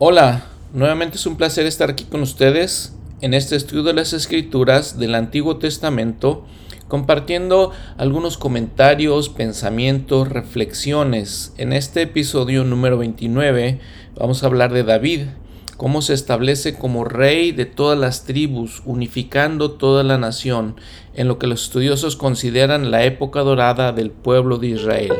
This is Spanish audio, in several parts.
Hola, nuevamente es un placer estar aquí con ustedes en este estudio de las escrituras del Antiguo Testamento, compartiendo algunos comentarios, pensamientos, reflexiones. En este episodio número 29 vamos a hablar de David, cómo se establece como rey de todas las tribus, unificando toda la nación, en lo que los estudiosos consideran la época dorada del pueblo de Israel.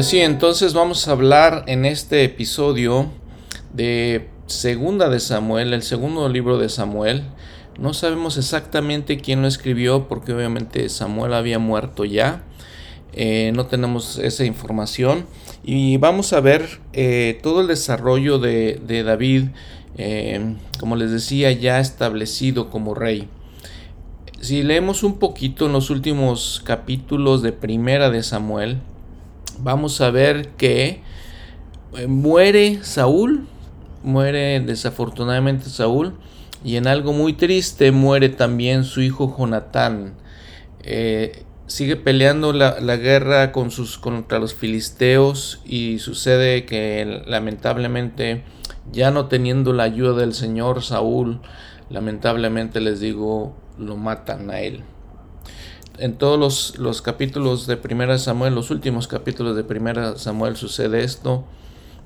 Pues sí, entonces vamos a hablar en este episodio de Segunda de Samuel, el segundo libro de Samuel. No sabemos exactamente quién lo escribió porque obviamente Samuel había muerto ya. Eh, no tenemos esa información. Y vamos a ver eh, todo el desarrollo de, David, eh, como les decía, ya establecido como rey. Si leemos un poquito en los últimos capítulos de Primera de Samuel, vamos a ver que eh, muere Saúl, muere desafortunadamente Saúl, y en algo muy triste muere también su hijo Jonatán. Eh, sigue peleando la, guerra con sus, contra los filisteos y sucede que lamentablemente ya no teniendo la ayuda del Señor Saúl, lamentablemente les digo, lo matan a él en todos los, capítulos de Primera Samuel, los últimos capítulos de Primera Samuel sucede esto.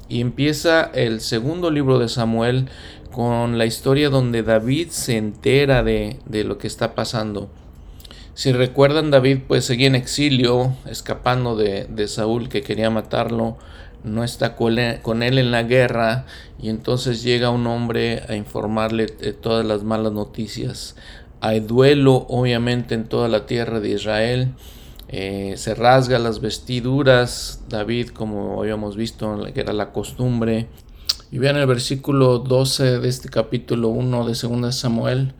Y empieza el segundo libro de Samuel con la historia donde David se entera de, lo que está pasando. Si recuerdan, David pues seguía en exilio, escapando de, Saúl que quería matarlo, no está con él, en la guerra y entonces llega un hombre a informarle de todas las malas noticias. Hay duelo obviamente en toda la tierra de Israel. Eh, se rasga las vestiduras, David, como habíamos visto, que era la costumbre. Y vean el versículo 12 de este capítulo 1 de 2 Samuel.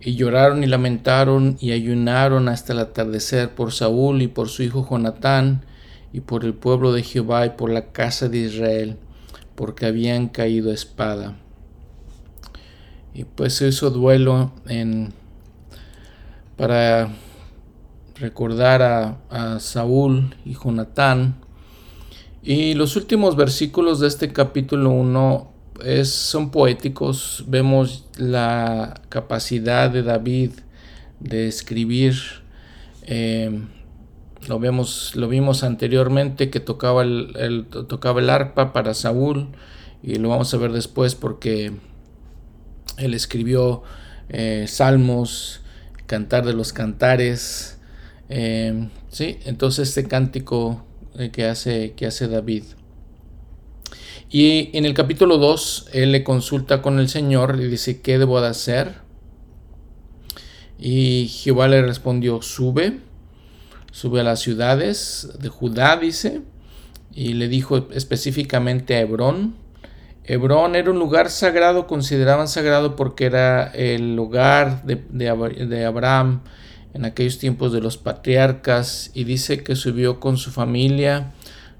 Y lloraron y lamentaron y ayunaron hasta el atardecer por Saúl y por su hijo Jonatán y por el pueblo de Jehová y por la casa de Israel, porque habían caído espada. Y pues hizo duelo en para recordar a, Saúl y Jonatán. Y los últimos versículos de este capítulo 1 son poéticos. Vemos la capacidad de David de escribir. Eh, lo, vemos, lo vimos anteriormente que tocaba el, tocaba el arpa para Saúl. Y lo vamos a ver después porque él escribió eh, salmos Cantar de los Cantares. Eh, sí, entonces este cántico eh, que, hace, que hace David. Y en el capítulo 2, él le consulta con el Señor y dice, ¿qué debo de hacer? Y Jehová le respondió, sube, sube a las ciudades de Judá, dice, y le dijo específicamente a Hebrón, Hebrón era un lugar sagrado, consideraban sagrado porque era el lugar de, Abraham en aquellos tiempos de los patriarcas y dice que subió con su familia,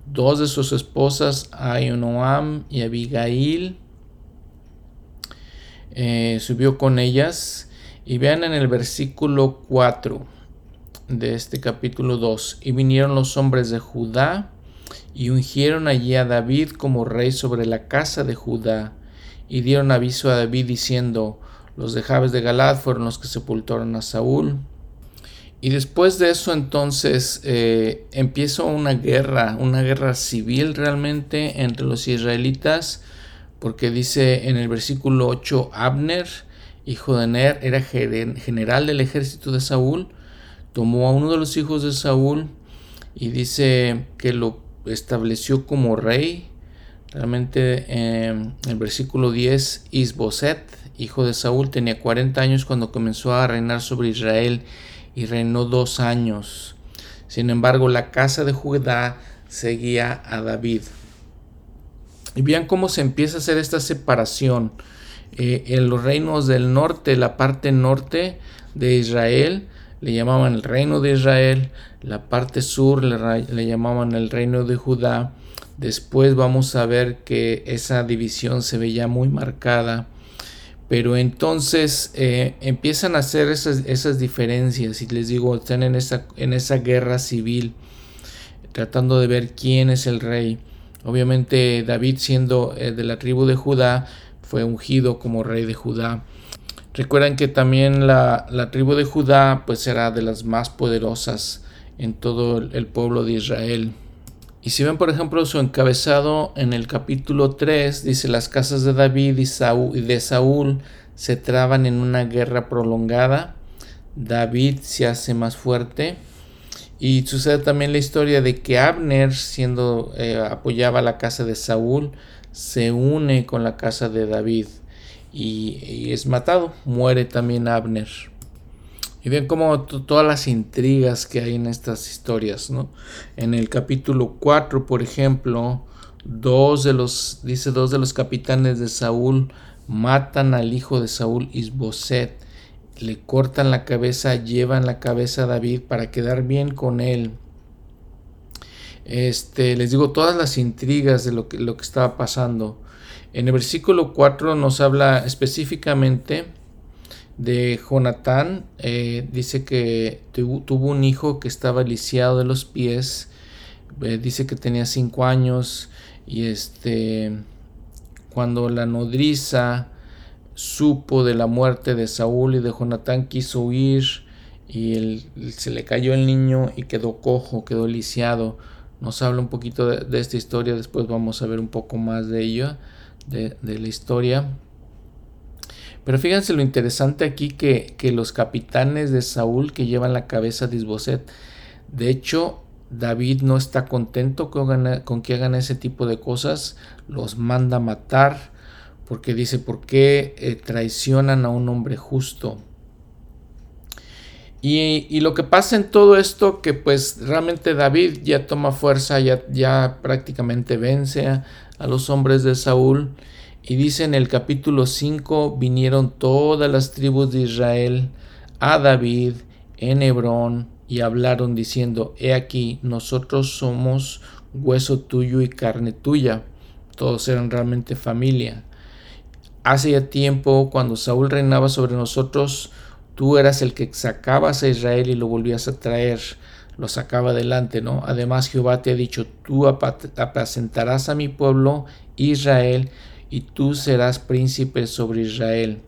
dos de sus esposas, Ainoam y Abigail, eh, subió con ellas y vean en el versículo 4 de este capítulo 2, y vinieron los hombres de Judá, y ungieron allí a David como rey sobre la casa de Judá, y dieron aviso a David diciendo, los de Jabes de Galad fueron los que sepultaron a Saúl. Y después de eso entonces eh, empieza una guerra, una guerra civil realmente entre los israelitas, porque dice en el versículo 8, Abner, hijo de Ner, era general del ejército de Saúl, tomó a uno de los hijos de Saúl y dice que lo estableció como rey. Realmente en el versículo 10, Isboset, hijo de Saúl, tenía 40 años cuando comenzó a reinar sobre Israel y reinó dos años. Sin embargo, la casa de Judá seguía a David. Y vean cómo se empieza a hacer esta separación. Eh, en los reinos del norte, la parte norte de Israel, le llamaban el reino de Israel, la parte sur le, llamaban el reino de Judá. Después vamos a ver que esa división se veía muy marcada. Pero entonces eh, empiezan a hacer esas, esas, diferencias y les digo, están en esa, en esa guerra civil, tratando de ver quién es el rey. Obviamente David siendo eh, de la tribu de Judá, fue ungido como rey de Judá. Recuerden que también la, tribu de Judá pues era de las más poderosas en todo el pueblo de Israel. Y si ven por ejemplo su encabezado en el capítulo 3, dice las casas de David y, y de Saúl se traban en una guerra prolongada. David se hace más fuerte. Y sucede también la historia de que Abner, siendo eh, apoyaba la casa de Saúl, se une con la casa de David y, es matado. Muere también Abner. Y ven como todas las intrigas que hay en estas historias, ¿no? En el capítulo 4, por ejemplo, dos de los, dice, dos de los capitanes de Saúl matan al hijo de Saúl, Isboset, le cortan la cabeza, llevan la cabeza a David para quedar bien con él. Este, les digo todas las intrigas de lo que, lo que estaba pasando. En el versículo 4 nos habla específicamente de Jonatán. Eh, dice que tuvo un hijo que estaba lisiado de los pies. Eh, dice que tenía 5 años. Y este, cuando la nodriza supo de la muerte de Saúl y de Jonatán, quiso huir. Y se le cayó el niño y quedó cojo, quedó lisiado. Nos habla un poquito de, de esta historia. Después vamos a ver un poco más de ella de, la historia. Pero fíjense lo interesante aquí que, los capitanes de Saúl que llevan la cabeza de Isboset, de hecho, David no está contento con, con, que hagan ese tipo de cosas, los manda a matar, porque dice, ¿por qué eh, traicionan a un hombre justo? Y, lo que pasa en todo esto, que pues realmente David ya toma fuerza, ya, ya prácticamente vence a los hombres de Saúl. Y dice en el capítulo 5, vinieron todas las tribus de Israel a David en Hebrón y hablaron diciendo, He aquí, nosotros somos hueso tuyo y carne tuya. Todos eran realmente familia. Hace ya tiempo, cuando Saúl reinaba sobre nosotros, tú eras el que sacabas a Israel y lo volvías a traer lo sacaba adelante, ¿no? Además Jehová te ha dicho, tú apacentarás a mi pueblo Israel y tú serás príncipe sobre Israel.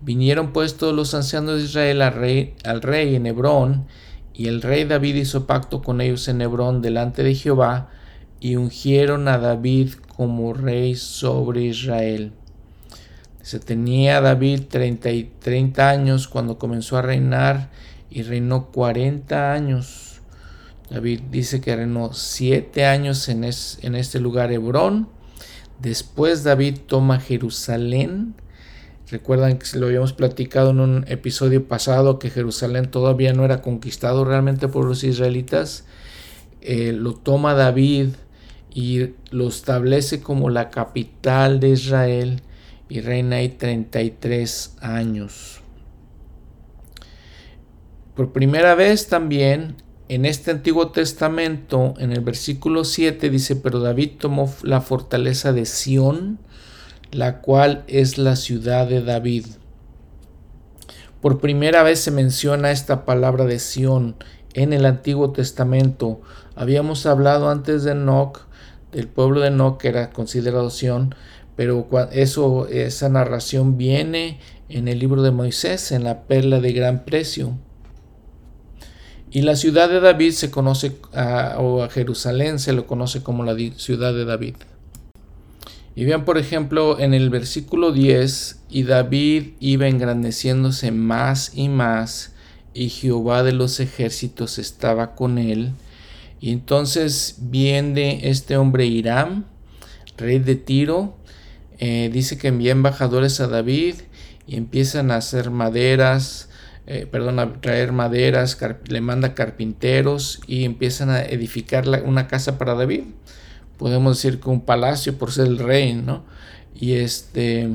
Vinieron pues todos los ancianos de Israel al rey, al rey en Hebrón, y el rey David hizo pacto con ellos en Hebrón delante de Jehová, y ungieron a David como rey sobre Israel. Se tenía David 30, y 30 años cuando comenzó a reinar y reinó 40 años. David dice que reinó 7 años en, en este lugar Hebrón. Después David toma Jerusalén. Recuerdan que lo habíamos platicado en un episodio pasado que Jerusalén todavía no era conquistado realmente por los israelitas. Eh, lo toma David y lo establece como la capital de Israel y reina ahí 33 años. Por primera vez también en este Antiguo Testamento, en el versículo 7 dice, pero David tomó la fortaleza de Sión, la cual es la ciudad de David. Por primera vez se menciona esta palabra de Sión en el Antiguo Testamento. Habíamos hablado antes de Enoch, del pueblo de Enoch que era considerado Sión, pero eso, esa narración viene en el libro de Moisés, en la perla de gran precio. Y la ciudad de David se conoce, o a Jerusalén se lo conoce como la ciudad de David. Y vean, por ejemplo, en el versículo 10, y David iba engrandeciéndose más y más, y Jehová de los ejércitos estaba con él. Y entonces viene este hombre Hiram, rey de Tiro, eh, dice que envía embajadores a David y empiezan a hacer maderas, eh, perdón, a traer maderas, le manda carpinteros y empiezan a edificar una casa para David. Podemos decir que un palacio por ser el rey, ¿no? Y este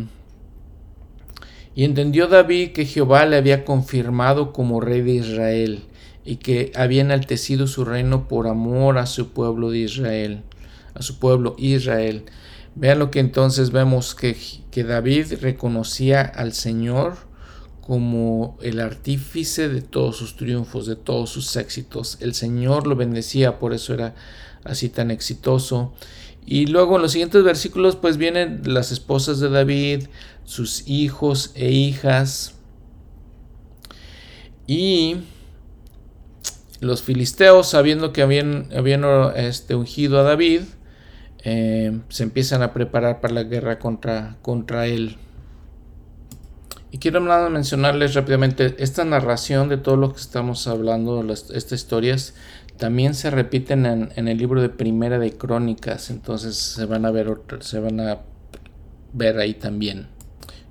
Y entendió David que Jehová le había confirmado como rey de Israel y que había enaltecido su reino por amor a su pueblo de Israel, a su pueblo Israel. Vean lo que entonces vemos que, que David reconocía al Señor como el artífice de todos sus triunfos, de todos sus éxitos. El Señor lo bendecía, por eso era así tan exitoso. Y luego en los siguientes versículos pues vienen las esposas de David, sus hijos e hijas. Y los filisteos, sabiendo que habían, este, ungido a David, eh, se empiezan a preparar para la guerra contra, contra él. Y quiero mencionarles rápidamente, esta narración de todo lo que estamos hablando, estas historias, también se repiten en, el libro de Primera de Crónicas, entonces se van a ver se van a ver ahí también.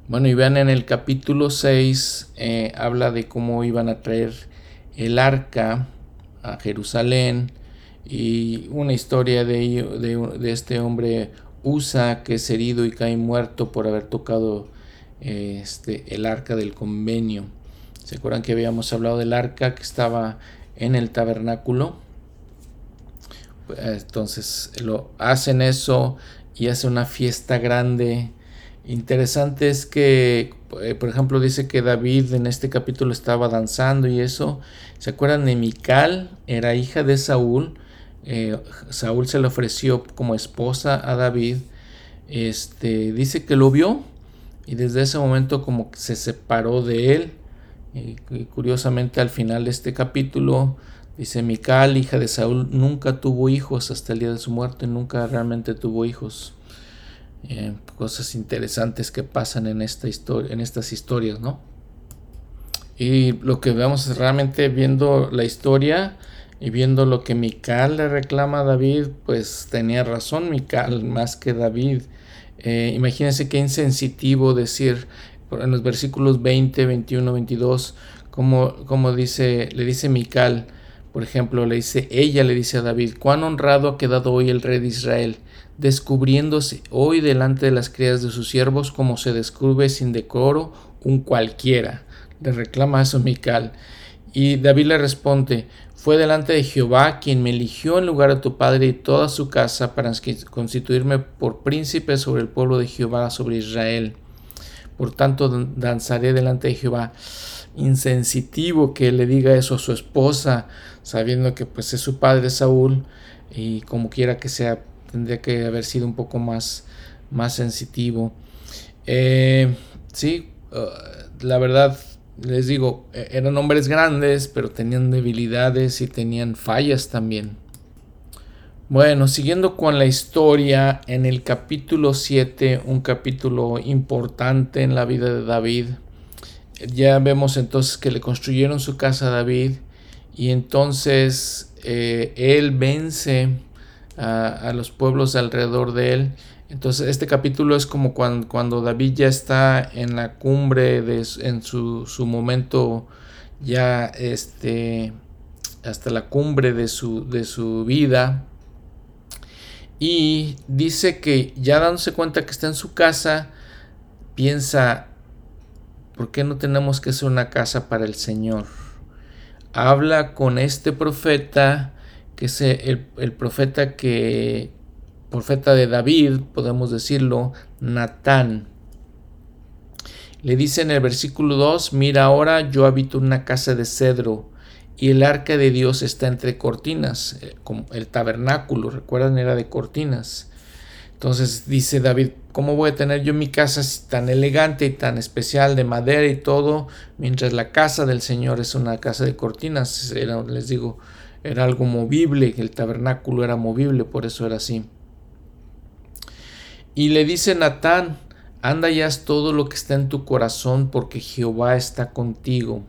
Bueno, y vean en el capítulo 6, eh, habla de cómo iban a traer el arca a Jerusalén y una historia de, de, este hombre Usa que es herido y cae muerto por haber tocado este, el arca del convenio. ¿Se acuerdan que habíamos hablado del arca que estaba en el tabernáculo? Entonces lo hacen eso y hace una fiesta grande. Interesante es que, eh, por ejemplo, dice que David en este capítulo estaba danzando y eso. ¿Se acuerdan de Mical? Era hija de Saúl. Eh, Saúl se le ofreció como esposa a David. Este dice que lo vio y desde ese momento como que se separó de él. Y, curiosamente al final de este capítulo dice Mical, hija de Saúl, nunca tuvo hijos hasta el día de su muerte, nunca realmente tuvo hijos. Eh, cosas interesantes que pasan en, esta historia, en estas historias, ¿no? Y lo que vemos es realmente viendo la historia y viendo lo que Mical le reclama a David, pues tenía razón Mical más que David. Eh, imagínense qué insensitivo decir en los versículos 20, 21, 22, como, dice, le dice Mical, por ejemplo, le dice, ella le dice a David, cuán honrado ha quedado hoy el rey de Israel, descubriéndose hoy delante de las criadas de sus siervos como se descubre sin decoro un cualquiera. Le reclama eso Mical. Y David le responde, fue delante de Jehová quien me eligió en lugar de tu padre y toda su casa para constituirme por príncipe sobre el pueblo de Jehová, sobre Israel. Por tanto, danzaré delante de Jehová. Insensitivo que le diga eso a su esposa, sabiendo que pues es su padre Saúl y como quiera que sea, tendría que haber sido un poco más, más sensitivo. Eh, sí, uh, la verdad les digo, e-, eran hombres grandes, pero tenían debilidades y tenían fallas también. Bueno, siguiendo con la historia, en el capítulo 7, un capítulo importante en la vida de David, ya vemos entonces que le construyeron su casa a David y entonces eh, él vence a, los pueblos alrededor de él entonces este capítulo es como cuando, David ya está en la cumbre, de, en su, momento ya este, hasta la cumbre de su, de su vida. Y dice que ya dándose cuenta que está en su casa, piensa, ¿por qué no tenemos que hacer una casa para el Señor? Habla con este profeta, que es el, el profeta que, profeta de David, podemos decirlo, Natán. Le dice en el versículo 2, mira ahora yo habito una casa de cedro y el arca de Dios está entre cortinas, eh, el tabernáculo, recuerdan, era de cortinas. Entonces dice David, ¿cómo voy a tener yo mi casa tan elegante y tan especial de madera y todo, mientras la casa del Señor es una casa de cortinas? les digo, era algo movible, el tabernáculo era movible, por eso era así. Y le dice Natán, anda ya todo lo que está en tu corazón porque Jehová está contigo.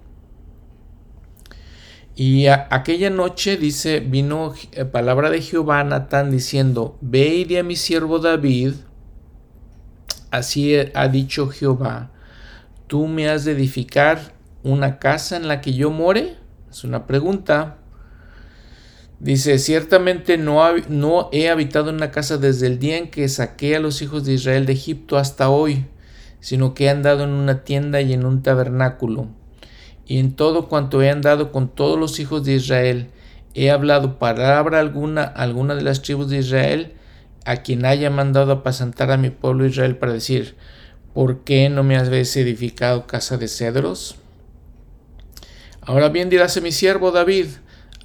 Y aquella noche dice, vino eh, palabra de Jehová a Natán diciendo, ve y di a mi siervo David, así ha dicho Jehová, tú me has de edificar una casa en la que yo more. Es una pregunta. Dice, ciertamente no, no, he habitado en una casa desde el día en que saqué a los hijos de Israel de Egipto hasta hoy. sino que he andado en una tienda y en un tabernáculo. Y en todo cuanto he andado con todos los hijos de Israel, he hablado palabra alguna a alguna de las tribus de Israel, a quien haya mandado apacentar a mi pueblo Israel para decir, ¿por qué no me habéis edificado casa de cedros? Ahora bien diráse mi siervo David,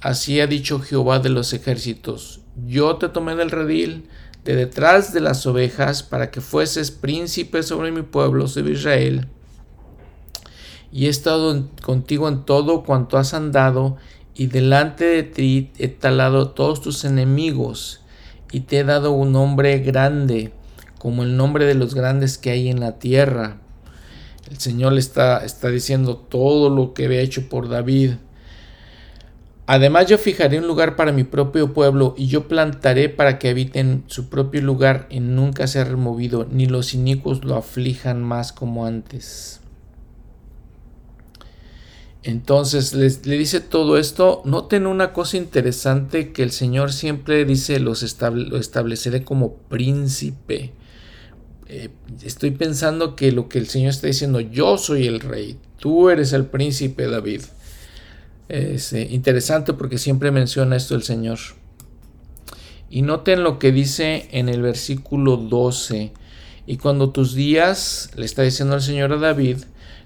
así ha dicho Jehová de los ejércitos, yo te tomé del redil, de detrás de las ovejas, para que fueses príncipe sobre mi pueblo, sobre Israel, y he estado contigo en todo cuanto has andado, y delante de ti he talado todos tus enemigos, y te he dado un nombre grande, como el nombre de los grandes que hay en la tierra. El Señor le está, está diciendo todo lo que había hecho por David. Además yo fijaré un lugar para mi propio pueblo y yo plantaré para que habite en su propio lugar y nunca sea removido, ni los inicuos lo aflijan más como antes. Entonces le dice todo esto. Noten una cosa interesante que el Señor siempre dice, los lo estableceré como príncipe. Eh, estoy pensando que lo que el Señor está diciendo, yo soy el rey, tú eres el príncipe David. Es eh, interesante porque siempre menciona esto el Señor. Y noten lo que dice en el versículo 12. Y cuando tus días, le está diciendo el Señor a David,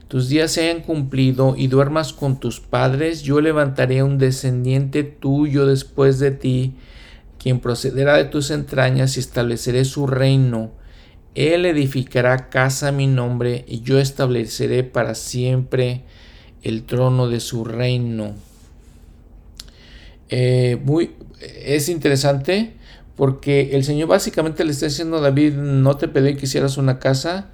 tus días se hayan cumplido y duermas con tus padres, yo levantaré un descendiente tuyo después de ti, quien procederá de tus entrañas y estableceré su reino él edificará casa a mi nombre y yo estableceré para siempre el trono de su reino. Eh, muy, es interesante porque el Señor básicamente le está diciendo a David, no te pedí que hicieras una casa,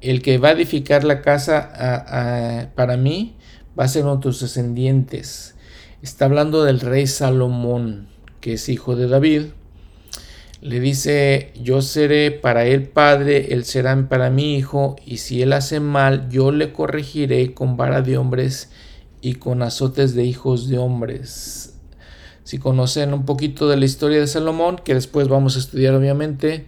el que va a edificar la casa para mí va a ser uno de tus descendientes. Está hablando del rey Salomón, que es hijo de David le dice, yo seré para él padre, él será para mi hijo, y si él hace mal, yo le corregiré con vara de hombres y con azotes de hijos de hombres. Si conocen un poquito de la historia de Salomón, que después vamos a estudiar obviamente,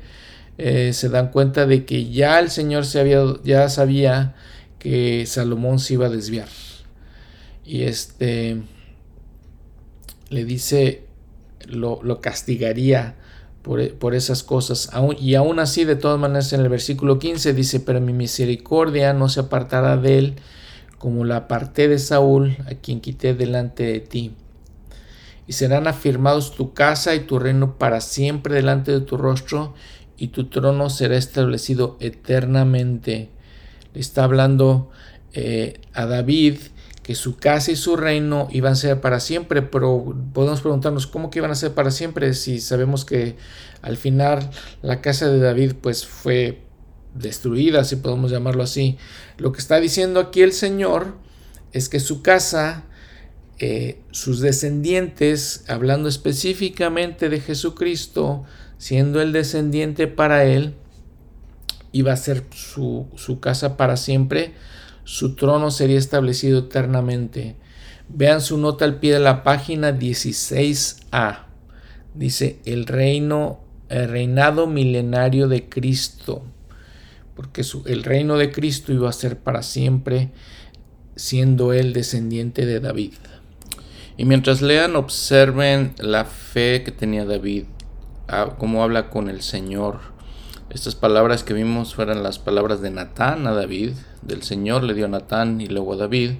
eh, se dan cuenta de que ya el Señor se había, ya sabía que Salomón se iba a desviar. Y este le dice, lo, lo castigaría por, esas cosas. y aún así, de todas maneras, en el versículo 15 dice, pero mi misericordia no se apartará de él, como la aparté de Saúl, a quien quité delante de ti. Y serán afirmados tu casa y tu reino para siempre delante de tu rostro, y tu trono será establecido eternamente. Le está hablando eh, a David que su casa y su reino iban a ser para siempre, pero podemos preguntarnos cómo que iban a ser para siempre si sabemos que al final la casa de David pues fue destruida, si podemos llamarlo así. Lo que está diciendo aquí el Señor es que su casa, eh, sus descendientes, hablando específicamente de Jesucristo, siendo el descendiente para él, iba a ser su, su casa para siempre su trono sería establecido eternamente. Vean su nota al pie de la página 16a. Dice el reino, el reinado milenario de Cristo. Porque el reino de Cristo iba a ser para siempre, siendo él descendiente de David. Y mientras lean, observen la fe que tenía David, ah, cómo habla con el Señor estas palabras que vimos fueron las palabras de Natán a David, del Señor le dio a Natán y luego a David.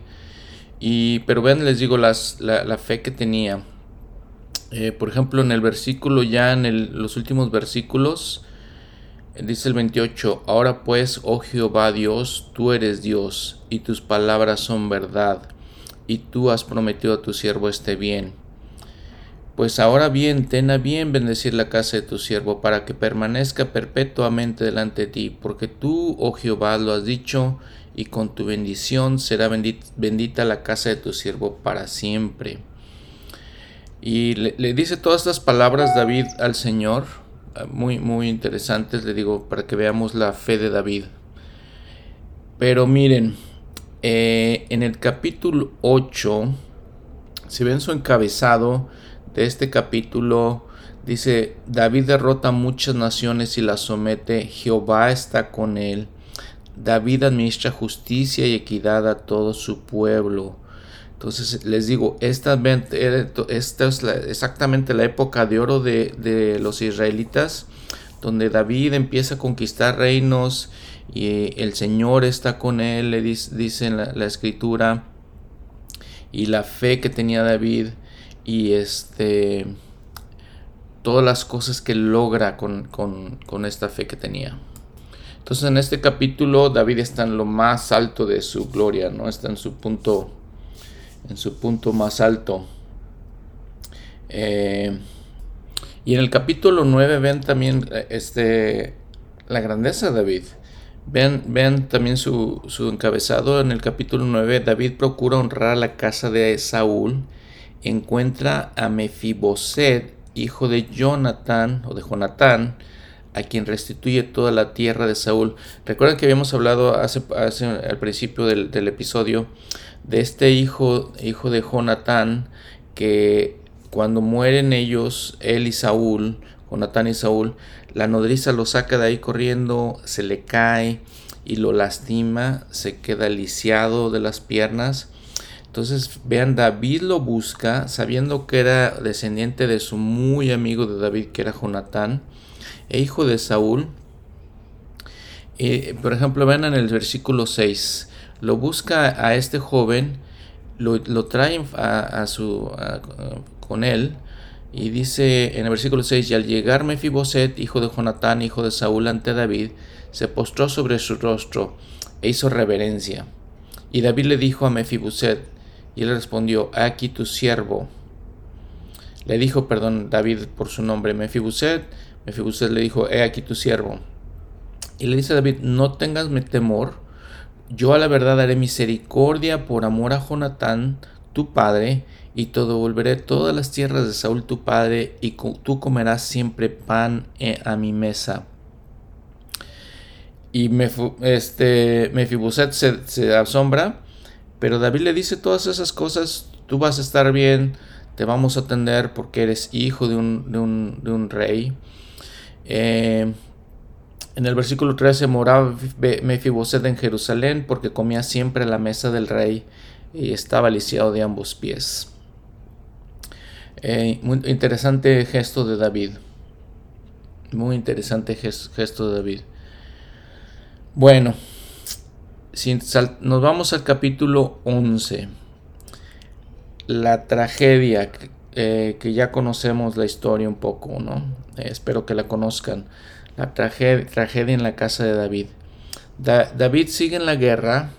Y, pero ven, les digo, las, la, fe que tenía. Eh, por ejemplo, en el versículo, ya en los últimos versículos, dice el 28, Ahora pues, oh Jehová Dios, tú eres Dios, y tus palabras son verdad, y tú has prometido a tu siervo este bien. Pues ahora bien, ten a bien bendecir la casa de tu siervo para que permanezca perpetuamente delante de ti, porque tú, oh Jehová, lo has dicho, y con tu bendición será bendita, la casa de tu siervo para siempre. Y le, dice todas estas palabras David al Señor, ah, muy, muy interesantes, le digo, para que veamos la fe de David. Pero miren, eh, en el capítulo 8, si ven su encabezado, de este capítulo dice, David derrota muchas naciones y las somete, Jehová está con él. David administra justicia y equidad a todo su pueblo. Entonces les digo, esta, es exactamente la época de oro de, los israelitas, donde David empieza a conquistar reinos y el Señor está con él, le dice, la, escritura, y la fe que tenía David y este todas las cosas que logra con, con esta fe que tenía. Entonces en este capítulo David está en lo más alto de su gloria, ¿no? Está en su punto en su punto más alto. Eh, y en el capítulo 9 ven también este, la grandeza de David. Ven, ven también su, su, encabezado en el capítulo 9. David procura honrar la casa de Saúl. Encuentra a Mefiboset, hijo de Jonathan o de Jonatán, a quien restituye toda la tierra de Saúl. Recuerden que habíamos hablado hace, al principio del, del episodio de este hijo, hijo de Jonatán, que cuando mueren ellos, él y Saúl, Jonatán y Saúl, la nodriza lo saca de ahí corriendo, se le cae y lo lastima, se queda lisiado de las piernas. Entonces, vean, David lo busca, sabiendo que era descendiente de su muy amigo de David, que era Jonatán, e hijo de Saúl. Eh, por ejemplo, vean en el versículo 6 lo busca a este joven, lo, trae a, su, con él, y dice en el versículo 6, y al llegar Mefiboset, hijo de Jonatán, hijo de Saúl, ante David, se postró sobre su rostro e hizo reverencia. Y David le dijo a Mefiboset, y él respondió, aquí tu siervo. Le dijo, perdón, David por su nombre, Mefiboset. Mefiboset le dijo, he aquí tu siervo. Y le dice a David, no tengas temor, yo a la verdad haré misericordia por amor a Jonatán, tu padre, y te devolveré todas las tierras de Saúl tu padre, y tú comerás siempre pan eh, a mi mesa. Y este, Mefiboset se, se asombra, pero David le dice todas esas cosas, tú vas a estar bien, te vamos a atender porque eres hijo de un, de un, de un rey. Eh, en el versículo 13 moraba Mefiboset en Jerusalén porque comía siempre a la mesa del rey y estaba lisiado de ambos pies. Eh, muy interesante gesto de David. Muy interesante gesto de David. Bueno, nos vamos al capítulo 11. La tragedia, eh, que ya conocemos la historia un poco, ¿no? Eh, espero que la conozcan la tragedia, en la casa de David. David sigue en la guerra,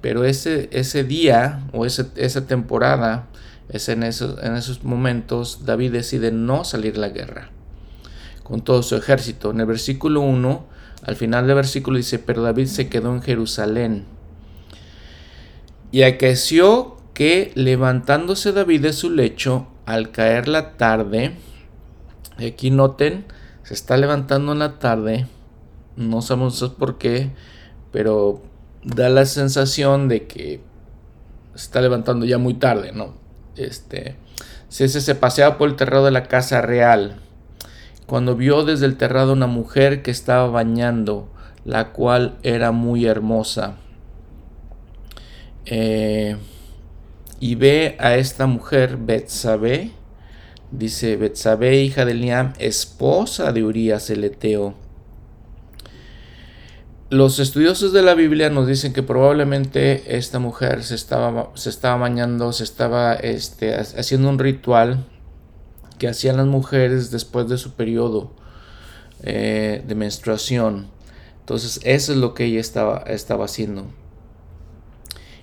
pero ese, ese día o esa temporada, es en, esos, en esos momentos, David decide no salir a la guerra con todo su ejército. En el versículo 1, al final del versículo dice, pero David se quedó en Jerusalén. Y acaeció que levantándose David de su lecho, al caer la tarde, aquí noten, se está levantando en la tarde, no sabemos por qué, pero da la sensación de que se está levantando ya muy tarde, ¿no? Este, se, se paseaba por el terrado de la casa real, cuando vio desde el terrado una mujer que estaba bañando, la cual era muy hermosa. Eh, y ve a esta mujer, Betsabé, Dice Betsabe, hija de Liam, esposa de Urias el Eteo. Los estudiosos de la Biblia nos dicen que probablemente esta mujer se estaba, se estaba bañando, se estaba este, haciendo un ritual que hacían las mujeres después de su periodo eh, de menstruación. Entonces eso es lo que ella estaba, estaba haciendo.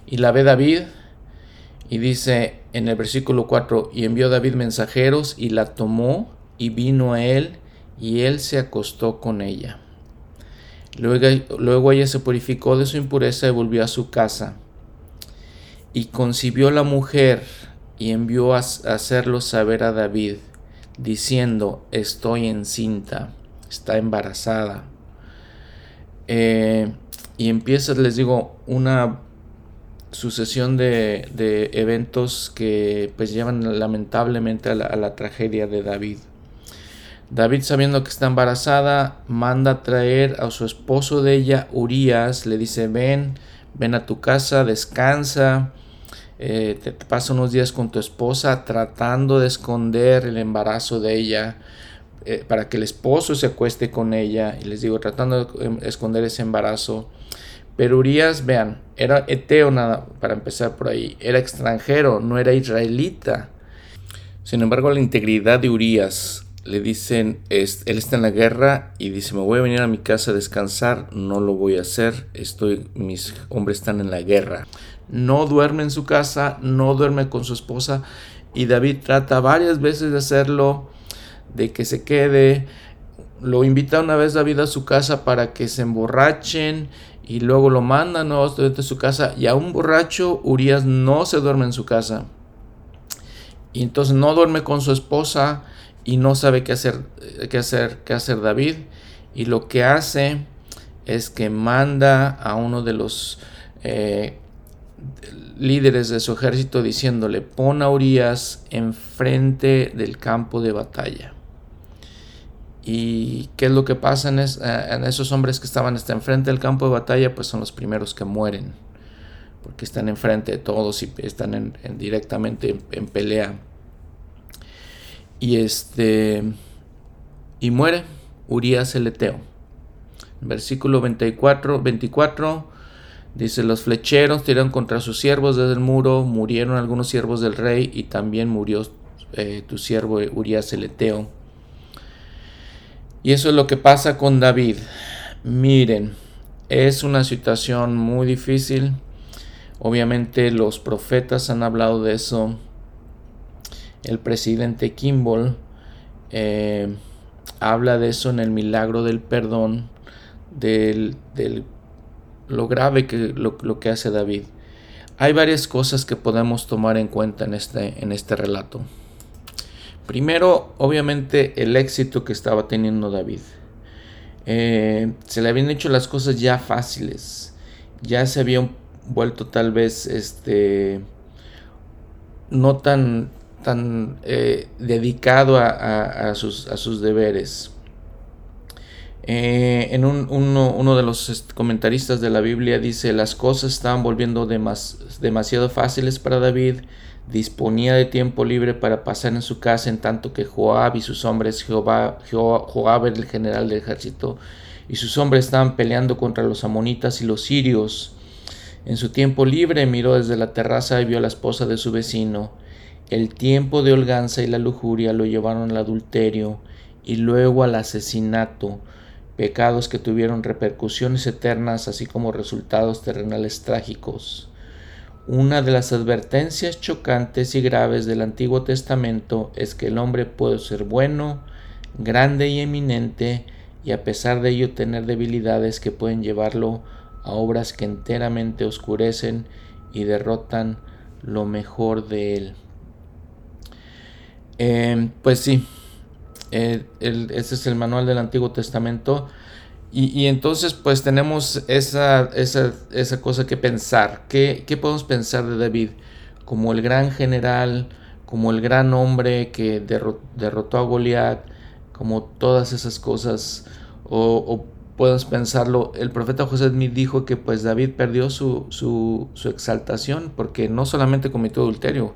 Y la ve David y dice en el versículo 4, y envió David mensajeros y la tomó y vino a él y él se acostó con ella. Luego, luego ella se purificó de su impureza y volvió a su casa. Y concibió la mujer y envió a, hacerlo saber a David, diciendo, estoy encinta, está embarazada. Eh, y empieza, les digo, una sucesión de, de, eventos que pues llevan lamentablemente a la, tragedia de David. David, sabiendo que está embarazada, manda traer a su esposo de ella, Urias, le dice, ven, ven a tu casa, descansa, eh, te, pasa unos días con tu esposa tratando de esconder el embarazo de ella, eh, para que el esposo se acueste con ella, y les digo, tratando de em, esconder ese embarazo. Pero Urias, vean, era eteo nada, para empezar por ahí, era extranjero, no era israelita. Sin embargo, la integridad de Urias le dicen, él está en la guerra y dice, me voy a venir a mi casa a descansar, no lo voy a hacer, estoy, mis hombres están en la guerra. No duerme en su casa, no duerme con su esposa y David trata varias veces de hacerlo, de que se quede. Lo invita una vez David a su casa para que se emborrachen y luego lo mandan a de su casa y a un borracho Urias no se duerme en su casa. Y entonces no duerme con su esposa y no sabe qué hacer, qué hacer, qué hacer David. Y lo que hace es que manda a uno de los eh, líderes de su ejército diciéndole, pon a Urias enfrente del campo de batalla. ¿Y qué es lo que pasa en, esos hombres que estaban hasta enfrente del campo de batalla? Pues son los primeros que mueren, porque están enfrente de todos y están en, directamente en pelea y este y muere Urias el Eteo. Versículo 24, 24 dice los flecheros tiraron contra sus siervos desde el muro, murieron algunos siervos del rey y también murió eh, tu siervo Urias el Eteo. Y eso es lo que pasa con David. Miren, es una situación muy difícil. Obviamente los profetas han hablado de eso el presidente Kimball eh, habla de eso en el milagro del perdón, del, lo grave que lo, que hace David. Hay varias cosas que podemos tomar en cuenta en este, en este relato. Primero, obviamente, el éxito que estaba teniendo David. Eh, se le habían hecho las cosas ya fáciles. Ya se había vuelto tal vez este no tan tan eh, dedicado a, sus, a, sus, deberes. Eh, en un, uno, de los comentaristas de la Biblia dice, las cosas estaban volviendo demasiado fáciles para David, disponía de tiempo libre para pasar en su casa en tanto que Joab y sus hombres, Jehová, Joab era el general del ejército, y sus hombres estaban peleando contra los amonitas y los sirios. En su tiempo libre miró desde la terraza y vio a la esposa de su vecino, el tiempo de holganza y la lujuria lo llevaron al adulterio y luego al asesinato, pecados que tuvieron repercusiones eternas así como resultados terrenales trágicos. Una de las advertencias chocantes y graves del Antiguo Testamento es que el hombre puede ser bueno, grande y eminente, y a pesar de ello tener debilidades que pueden llevarlo a obras que enteramente oscurecen y derrotan lo mejor de él. Em, pues sí, ese es el manual del Antiguo Testamento. Y, entonces pues tenemos esa, esa, cosa que pensar. ¿Qué, podemos pensar de David? Como el gran general, como el gran hombre que derrotó a Goliat, como todas esas cosas. O, podemos pensarlo, el profeta José Smith dijo que pues David perdió su, su, su exaltación porque no solamente cometió adulterio,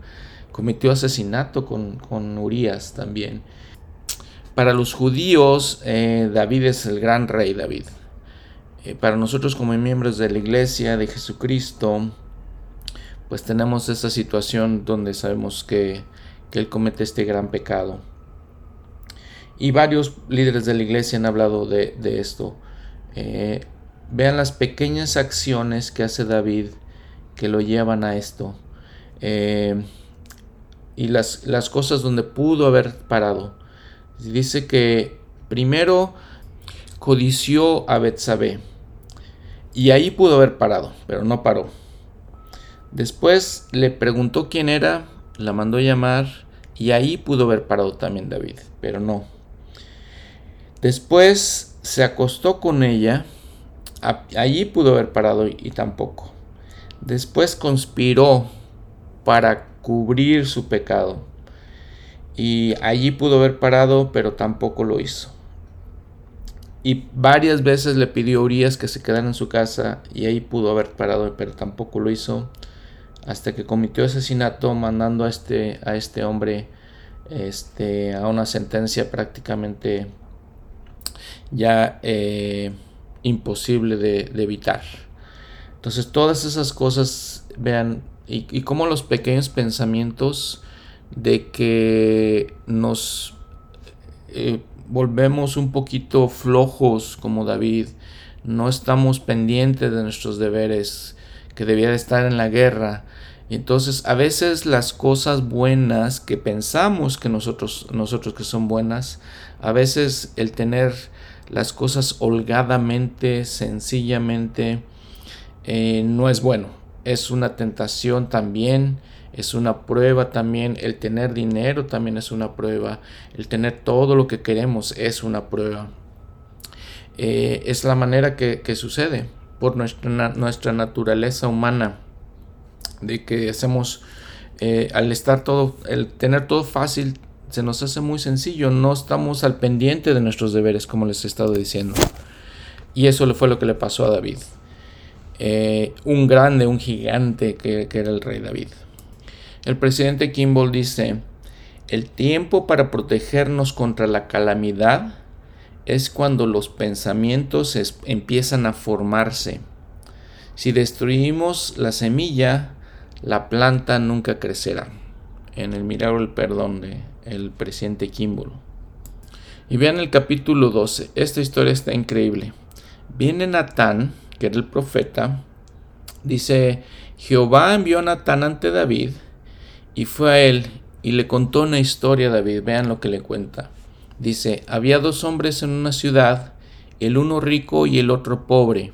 cometió asesinato con, con Urias también. Para los judíos, eh, David es el gran rey David. Eh, para nosotros como miembros de la iglesia de Jesucristo, pues tenemos esa situación donde sabemos que, él comete este gran pecado. Y varios líderes de la iglesia han hablado de, esto. Eh, vean las pequeñas acciones que hace David que lo llevan a esto y las, las cosas donde pudo haber parado. Dice que primero codició a Betsabé y ahí pudo haber parado, pero no paró. Después le preguntó quién era, la mandó llamar y ahí pudo haber parado también David, pero no. Después se acostó con ella, allí pudo haber parado y tampoco. Después conspiró para cubrir su pecado. Y allí pudo haber parado, pero tampoco lo hizo. Y varias veces le pidió a Urias que se quedara en su casa y ahí pudo haber parado, pero tampoco lo hizo. Hasta que cometió asesinato mandando a este, a este hombre este, a una sentencia prácticamente ya eh, imposible de, evitar. Entonces todas esas cosas, vean, y, y como los pequeños pensamientos de que nos eh, volvemos un poquito flojos como David, no estamos pendientes de nuestros deberes, que debía estar en la guerra. Entonces, a veces las cosas buenas que pensamos que nosotros, nosotros que son buenas, a veces el tener las cosas holgadamente, sencillamente, eh, no es bueno. Es una tentación también es una prueba también, el tener dinero también es una prueba, el tener todo lo que queremos es una prueba. Eh, es la manera que, sucede por nuestra, nuestra, naturaleza humana, de que hacemos, eh, al estar todo, el tener todo fácil, se nos hace muy sencillo, no estamos al pendiente de nuestros deberes, como les he estado diciendo. Y eso fue lo que le pasó a David. Eh, un grande, un gigante que era el rey David. El presidente Kimball dice, el tiempo para protegernos contra la calamidad es cuando los pensamientos empiezan a formarse. Si destruimos la semilla, la planta nunca crecerá. En el milagro del perdón de el presidente Kimball. Y vean el capítulo 12. Esta historia está increíble. Viene Natán, que era el profeta, dice, Jehová envió a Natán ante David y fue a él y le contó una historia a David. Vean lo que le cuenta. Dice, había dos hombres en una ciudad, el uno rico y el otro pobre.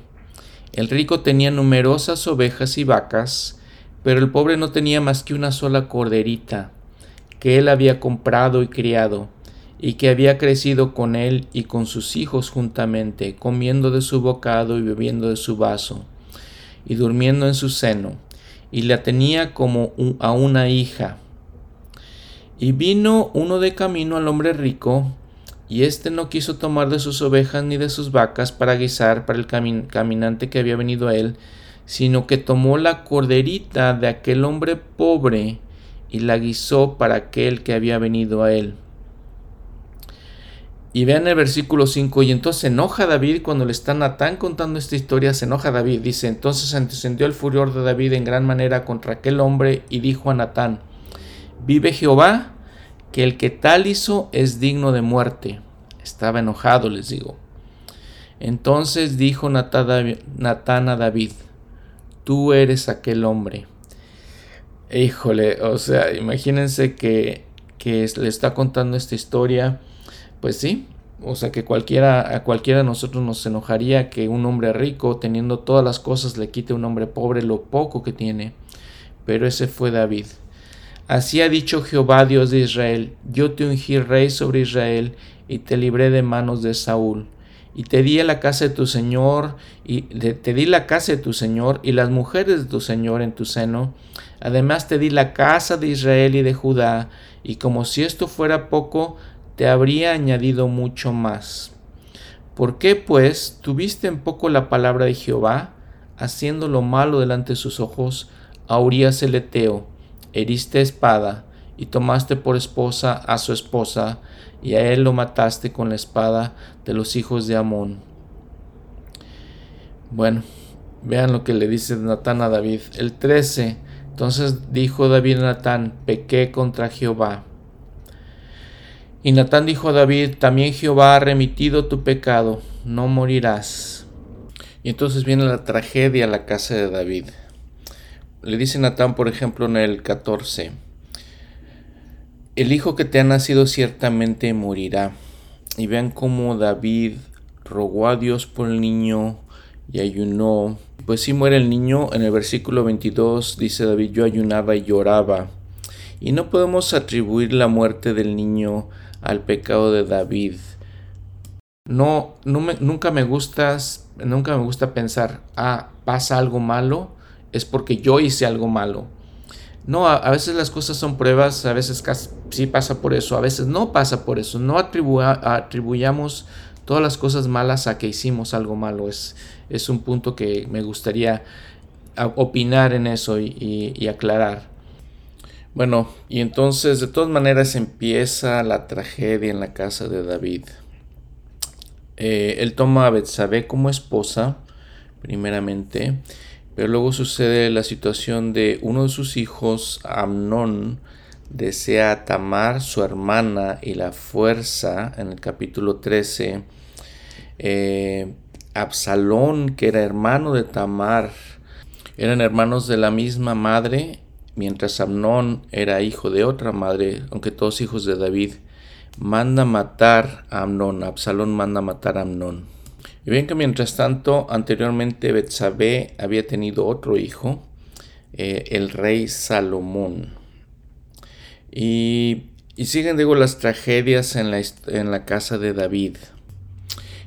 El rico tenía numerosas ovejas y vacas, pero el pobre no tenía más que una sola corderita, que él había comprado y criado, y que había crecido con él y con sus hijos juntamente, comiendo de su bocado y bebiendo de su vaso, y durmiendo en su seno y la tenía como a una hija. Y vino uno de camino al hombre rico, y éste no quiso tomar de sus ovejas ni de sus vacas para guisar para el caminante que había venido a él, sino que tomó la corderita de aquel hombre pobre y la guisó para aquel que había venido a él. Y vean el versículo 5, y entonces se enoja David cuando le está Natán contando esta historia, se enoja David, dice, entonces encendió el furor de David en gran manera contra aquel hombre y dijo a Natán, vive Jehová, que el que tal hizo es digno de muerte. Estaba enojado, les digo. Entonces dijo Natán a David, tú eres aquel hombre. Híjole, o sea, imagínense que, que le está contando esta historia pues sí, o sea que cualquiera, a cualquiera de nosotros nos enojaría que un hombre rico, teniendo todas las cosas, le quite a un hombre pobre lo poco que tiene. Pero ese fue David. Así ha dicho Jehová Dios de Israel, yo te ungí rey sobre Israel y te libré de manos de Saúl. Y te di a la casa de tu Señor, y te di la casa de tu Señor y las mujeres de tu Señor en tu seno. Además te di la casa de Israel y de Judá, y como si esto fuera poco, te habría añadido mucho más. ¿Por qué, pues, tuviste en poco la palabra de Jehová, haciendo lo malo delante de sus ojos, a Urias el Eteo, heriste espada, y tomaste por esposa a su esposa, y a él lo mataste con la espada de los hijos de Amón? Bueno, vean lo que le dice Natán a David. El 13. Entonces dijo David a Natán, pequé contra Jehová y Natán dijo a David, también Jehová ha remitido tu pecado, no morirás. Y entonces viene la tragedia a la casa de David. Le dice Natán, por ejemplo, en el 14, el hijo que te ha nacido ciertamente morirá. Y vean cómo David rogó a Dios por el niño y ayunó. Pues si muere el niño, en el versículo 22 dice David, yo ayunaba y lloraba. Y no podemos atribuir la muerte del niño al pecado de David. No, nunca me gusta, nunca me gusta pensar, ah, pasa algo malo, es porque yo hice algo malo. No, a, veces las cosas son pruebas, a veces sí pasa por eso, a veces no pasa por eso. No atribuyamos todas las cosas malas a que hicimos algo malo. Es, es un punto que me gustaría opinar en eso y, aclarar. Bueno, y entonces de todas maneras empieza la tragedia en la casa de David. Eh, él toma a Betsabé como esposa, primeramente, pero luego sucede la situación de uno de sus hijos, Amnón, desea Tamar, su hermana, y la fuerza, en el capítulo 13, eh, Absalón, que era hermano de Tamar, eran hermanos de la misma madre, mientras Amnón era hijo de otra madre, aunque todos hijos de David, manda matar a Amnón, Absalón manda matar a Amnón. Y bien que mientras tanto, anteriormente Betsabé había tenido otro hijo, eh, el rey Salomón. Y, siguen, digo, las tragedias en la, en la casa de David.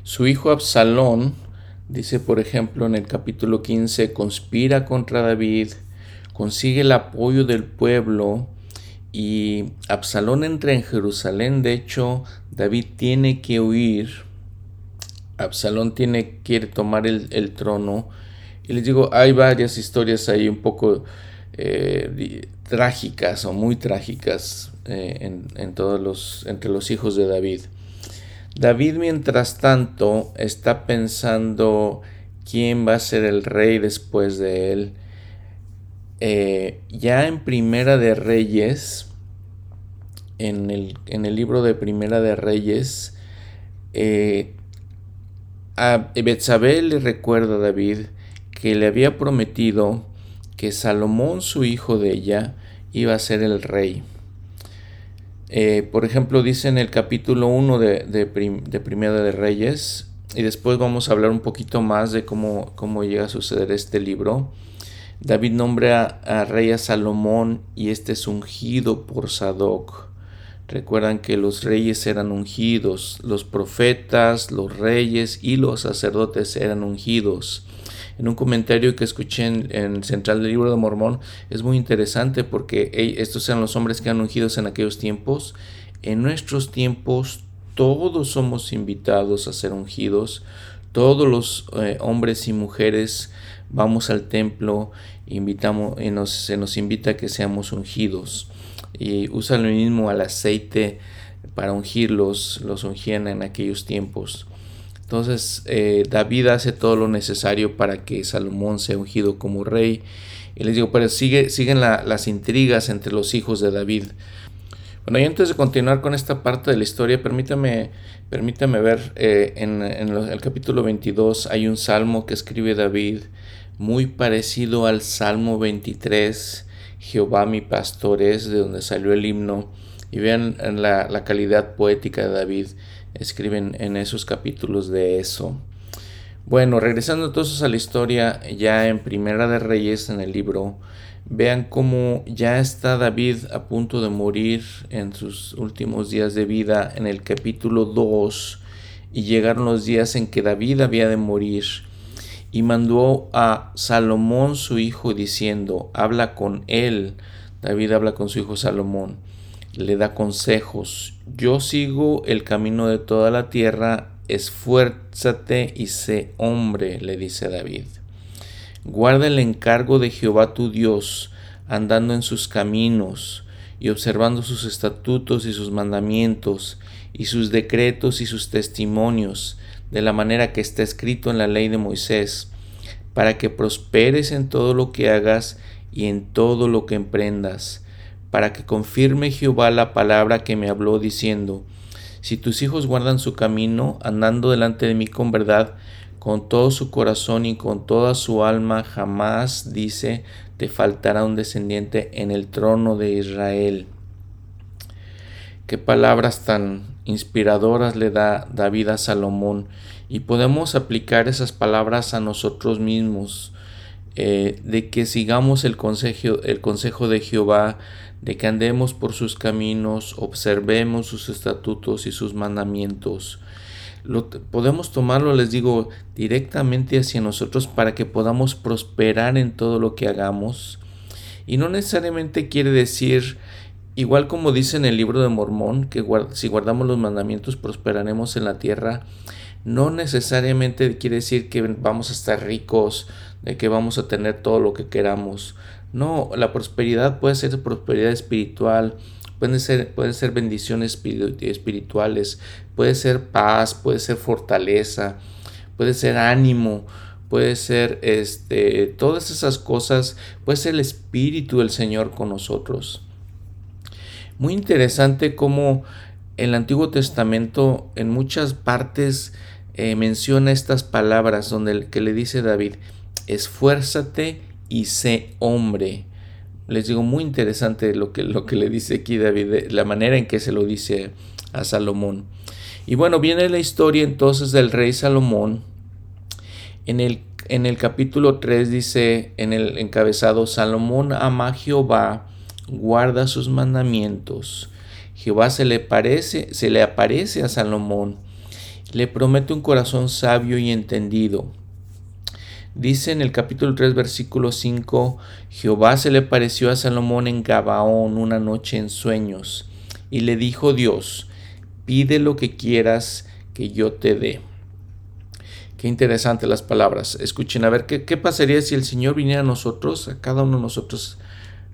Su hijo Absalón, dice por ejemplo en el capítulo 15, conspira contra David, consigue el apoyo del pueblo y Absalón entra en Jerusalén. De hecho, David tiene que huir. Absalón tiene, quiere tomar el, trono. Y les digo, hay varias historias ahí un poco eh, trágicas o muy trágicas eh, en, todos los, entre los hijos de David. David, mientras tanto, está pensando quién va a ser el rey después de él. Eh, ya en Primera de Reyes, en el, libro de Primera de Reyes, eh, a Betsabé le recuerda a David que le había prometido que Salomón, su hijo de ella, iba a ser el rey. Eh, por ejemplo, dice en el capítulo 1 de, Primera de Reyes, y después vamos a hablar un poquito más de cómo llega a suceder este libro. David nombra a, rey a Salomón y este es ungido por Sadoc. Recuerdan que los reyes eran ungidos, los profetas, los reyes y los sacerdotes eran ungidos en un comentario que escuché en, Central del Libro de Mormón, es muy interesante porque estos eran los hombres que han ungidos en aquellos tiempos. En nuestros tiempos todos somos invitados a ser ungidos, todos los eh, hombres y mujeres vamos al templo, invitamos, y nos, se nos invita a que seamos ungidos. Y usan lo mismo al aceite para ungirlos, los ungían en aquellos tiempos. Entonces eh, David hace todo lo necesario para que Salomón sea ungido como rey. Y les digo, pero sigue, siguen las intrigas entre los hijos de David. Bueno, y antes de continuar con esta parte de la historia, permítame, permítame ver eh, en, el capítulo 22 hay un salmo que escribe David muy parecido al Salmo 23, Jehová mi pastor es, de donde salió el himno. Y vean la, la calidad poética de David escriben en esos capítulos de eso. Bueno, regresando entonces a la historia, ya en Primera de Reyes, en el libro, vean cómo ya está David a punto de morir en sus últimos días de vida, en el capítulo 2, y llegaron los días en que David había de morir, y mandó a Salomón su hijo diciendo, habla con él, David habla con su hijo Salomón, le da consejos. Yo sigo el camino de toda la tierra, esfuérzate y sé hombre, le dice David. Guarda el encargo de Jehová tu Dios, andando en sus caminos y observando sus estatutos y sus mandamientos y sus decretos y sus testimonios, de la manera que está escrito en la ley de Moisés, para que prosperes en todo lo que hagas y en todo lo que emprendas para que confirme Jehová la palabra que me habló diciendo, si tus hijos guardan su camino, andando delante de mí con verdad, con todo su corazón y con toda su alma, jamás, dice, te faltará un descendiente en el trono de Israel. Qué palabras tan inspiradoras le da David a Salomón y podemos aplicar esas palabras a nosotros mismos, eh, de que sigamos el consejo, el consejo de Jehová, de que andemos por sus caminos, observemos sus estatutos y sus mandamientos. Lo, podemos tomarlo, les digo, directamente hacia nosotros para que podamos prosperar en todo lo que hagamos Y no necesariamente quiere decir, igual como dice en el libro de Mormón, que si guardamos los mandamientos prosperaremos en la tierra, no necesariamente quiere decir que vamos a estar ricos, de que vamos a tener todo lo que queramos. No, la prosperidad puede ser prosperidad espiritual, pueden ser, pueden ser bendiciones espirituales, puede ser paz, puede ser fortaleza, puede ser ánimo, puede ser este, todas esas cosas, puede ser el Espíritu del Señor con nosotros. Muy interesante cómo el Antiguo Testamento en muchas partes eh, menciona estas palabras donde que le dice David, esfuérzate y sé hombre. Les digo, muy interesante lo que, lo que le dice aquí David, la manera en que se lo dice a Salomón. Y bueno, viene la historia entonces del rey Salomón. En el, en el capítulo 3 dice, en el encabezado, Salomón ama a Jehová, guarda sus mandamientos. Jehová se le, parece, se le aparece a Salomón, le promete un corazón sabio y entendido Dice en el capítulo 3, versículo 5, Jehová se le pareció a Salomón en Gabaón una noche en sueños, y le dijo Dios, pide lo que quieras que yo te dé. Qué interesante las palabras. Escuchen, a ver, ¿qué, ¿qué, pasaría si el Señor viniera a nosotros, a cada uno de nosotros?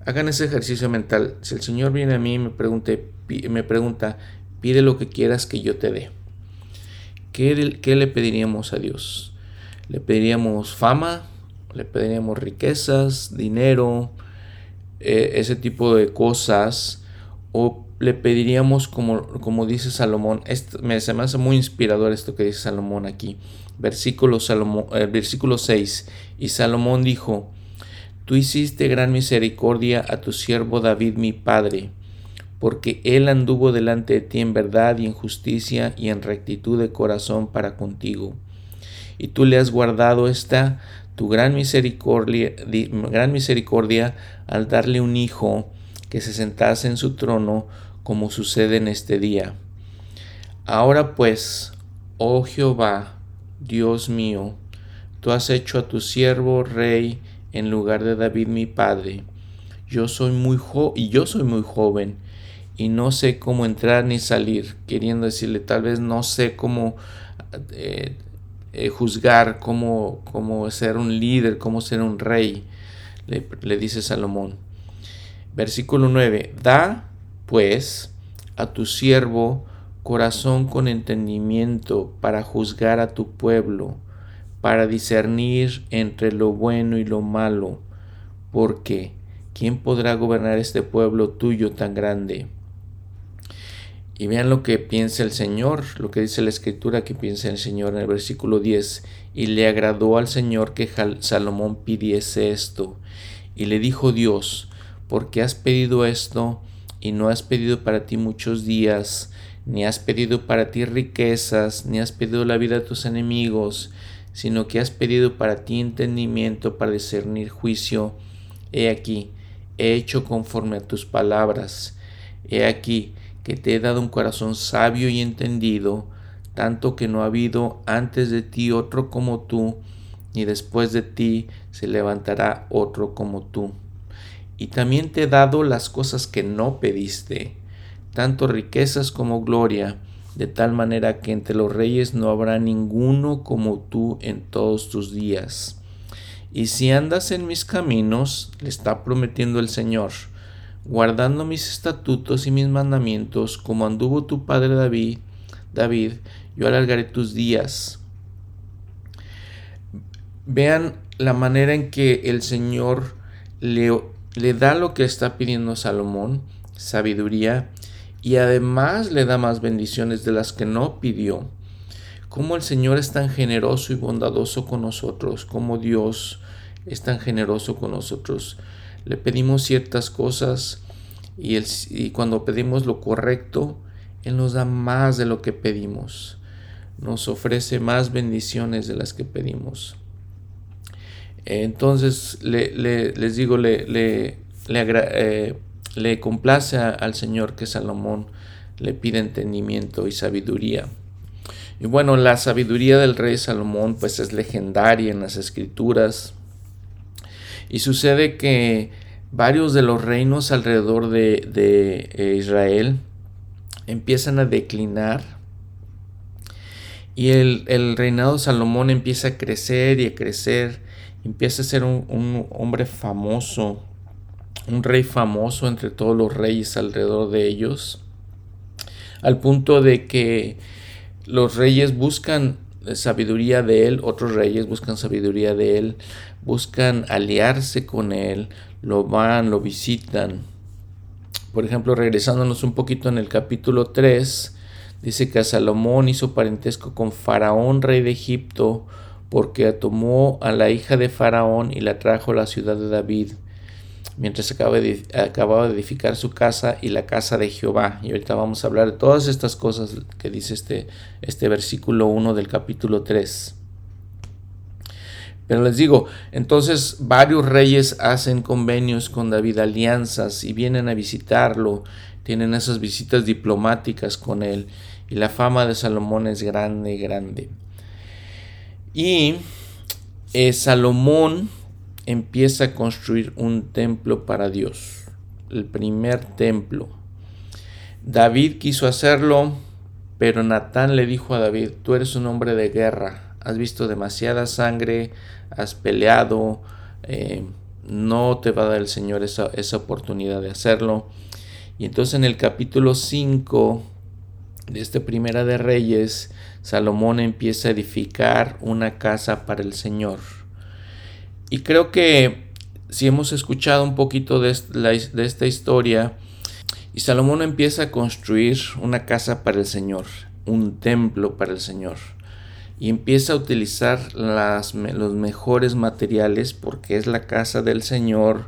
Hagan ese ejercicio mental. Si el Señor viene a mí y me, pregunta, pide lo que quieras que yo te dé. ¿Qué, qué le pediríamos a Dios? Le pediríamos fama, le pediríamos riquezas, dinero, eh, ese tipo de cosas, o le pediríamos, como, como dice Salomón, me, se me hace muy inspirador esto que dice Salomón aquí, versículo, Salomón, eh, versículo 6, y Salomón dijo, Tú hiciste gran misericordia a tu siervo David mi padre, porque él anduvo delante de ti en verdad y en justicia y en rectitud de corazón para contigo y tú le has guardado esta tu gran misericordia, gran misericordia al darle un hijo que se sentase en su trono como sucede en este día. Ahora pues, oh Jehová, Dios mío, tú has hecho a tu siervo rey en lugar de David mi padre. Yo soy muy jo y yo soy muy joven y no sé cómo entrar ni salir, queriendo decirle tal vez no sé cómo eh, eh, juzgar cómo, cómo, ser un líder, cómo ser un rey, le, le dice Salomón. Versículo 9, da pues a tu siervo corazón con entendimiento para juzgar a tu pueblo, para discernir entre lo bueno y lo malo, porque ¿quién podrá gobernar este pueblo tuyo tan grande? Y vean lo que piensa el Señor, lo que dice la escritura que piensa el Señor en el versículo 10. Y le agradó al Señor que Salomón pidiese esto. Y le dijo Dios, porque has pedido esto y no has pedido para ti muchos días, ni has pedido para ti riquezas, ni has pedido la vida de tus enemigos, sino que has pedido para ti entendimiento para discernir juicio. He aquí, he hecho conforme a tus palabras. He aquí, que te he dado un corazón sabio y entendido, tanto que no ha habido antes de ti otro como tú, ni después de ti se levantará otro como tú. Y también te he dado las cosas que no pediste, tanto riquezas como gloria, de tal manera que entre los reyes no habrá ninguno como tú en todos tus días. Y si andas en mis caminos, le está prometiendo el Señor, guardando mis estatutos y mis mandamientos, como anduvo tu padre David, David, yo alargaré tus días. Vean la manera en que el Señor le, le da lo que está pidiendo Salomón, sabiduría, y además le da más bendiciones de las que no pidió. Como el Señor es tan generoso y bondadoso con nosotros, como Dios es tan generoso con nosotros le pedimos ciertas cosas y, y cuando pedimos lo correcto, Él nos da más de lo que pedimos. Nos ofrece más bendiciones de las que pedimos. Entonces, le, les digo, le, le, le, complace al Señor que Salomón le pide entendimiento y sabiduría. Y bueno, la sabiduría del rey Salomón pues es legendaria en las escrituras. Y sucede que varios de los reinos alrededor de, eh, Israel empiezan a declinar y el, reinado de Salomón empieza a crecer y a crecer, empieza a ser un, hombre famoso, un rey famoso entre todos los reyes alrededor de ellos, al punto de que los reyes buscan sabiduría de él, otros reyes buscan sabiduría de él, buscan aliarse con él, lo van, lo visitan. Por ejemplo, regresándonos un poquito en el capítulo 3, dice que a Salomón hizo parentesco con Faraón, rey de Egipto, porque tomó a la hija de Faraón y la trajo a la ciudad de David, mientras acababa de, edificar su casa y la casa de Jehová. Y ahorita vamos a hablar de todas estas cosas que dice este, este versículo 1 del capítulo 3. Pero les digo, entonces varios reyes hacen convenios con David, alianzas, y vienen a visitarlo, tienen esas visitas diplomáticas con él, y la fama de Salomón es grande, grande. Y eh, Salomón empieza a construir un templo para Dios, el primer templo. David quiso hacerlo, pero Natán le dijo a David, tú eres un hombre de guerra, has visto demasiada sangre, has peleado, eh, no te va a dar el Señor esa, esa oportunidad de hacerlo. Y entonces en el capítulo 5 de este Primera de Reyes, Salomón empieza a edificar una casa para el Señor. Y creo que si hemos escuchado un poquito de, esta historia, y Salomón empieza a construir una casa para el Señor, un templo para el Señor y empieza a utilizar los mejores materiales porque es la casa del Señor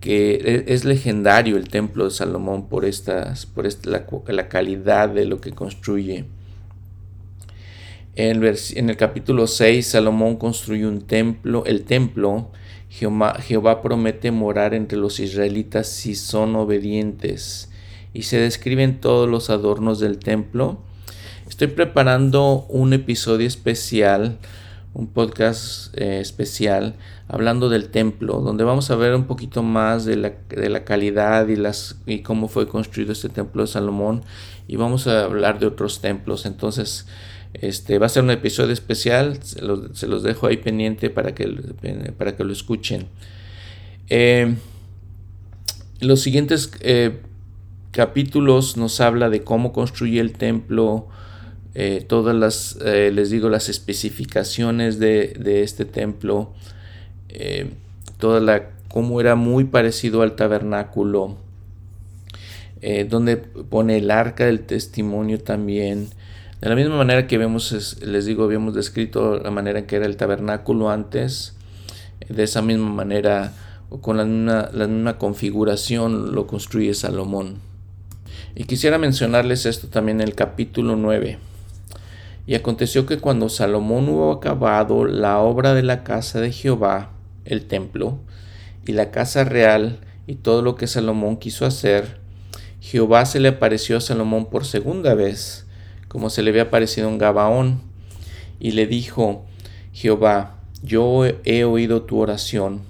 que e, es legendario el templo de Salomón por, estas, por la, calidad de lo que construye. En el, capítulo 6 Salomón construye un templo, el templo, Jehová, promete morar entre los israelitas si son obedientes y se describen todos los adornos del templo Estoy preparando un episodio especial, un podcast eh, especial, hablando del templo, donde vamos a ver un poquito más de la, calidad y, las, y cómo fue construido este templo de Salomón. Y vamos a hablar de otros templos. Entonces, este va a ser un episodio especial. Se los, dejo ahí pendiente para que, para que lo escuchen. Eh, los siguientes eh, capítulos nos habla de cómo construye el templo eh, todas las, les digo, las especificaciones de, este templo, toda la, cómo era muy parecido al tabernáculo, donde pone el arca del testimonio también. De la misma manera que vemos, les digo, habíamos descrito la manera en que era el tabernáculo antes, de esa misma manera con la misma, la misma configuración lo construye Salomón. Y quisiera mencionarles esto también en el capítulo 9. Y aconteció que cuando Salomón hubo acabado la obra de la casa de Jehová, el templo, y la casa real, y todo lo que Salomón quiso hacer, Jehová se le apareció a Salomón por segunda vez, como se le había aparecido en Gabaón, y le dijo, Jehová, yo he oído tu oración,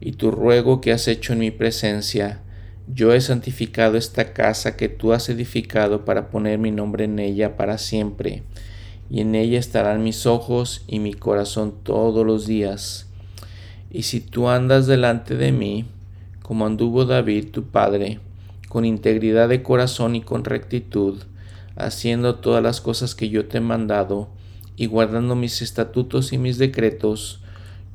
y tu ruego que has hecho en mi presencia, yo he santificado esta casa que tú has edificado para poner mi nombre en ella para siempre. Y en ella estarán mis ojos y mi corazón todos los días. Y si tú andas delante de mí, como anduvo David tu padre, con integridad de corazón y con rectitud, haciendo todas las cosas que yo te he mandado, y guardando mis estatutos y mis decretos,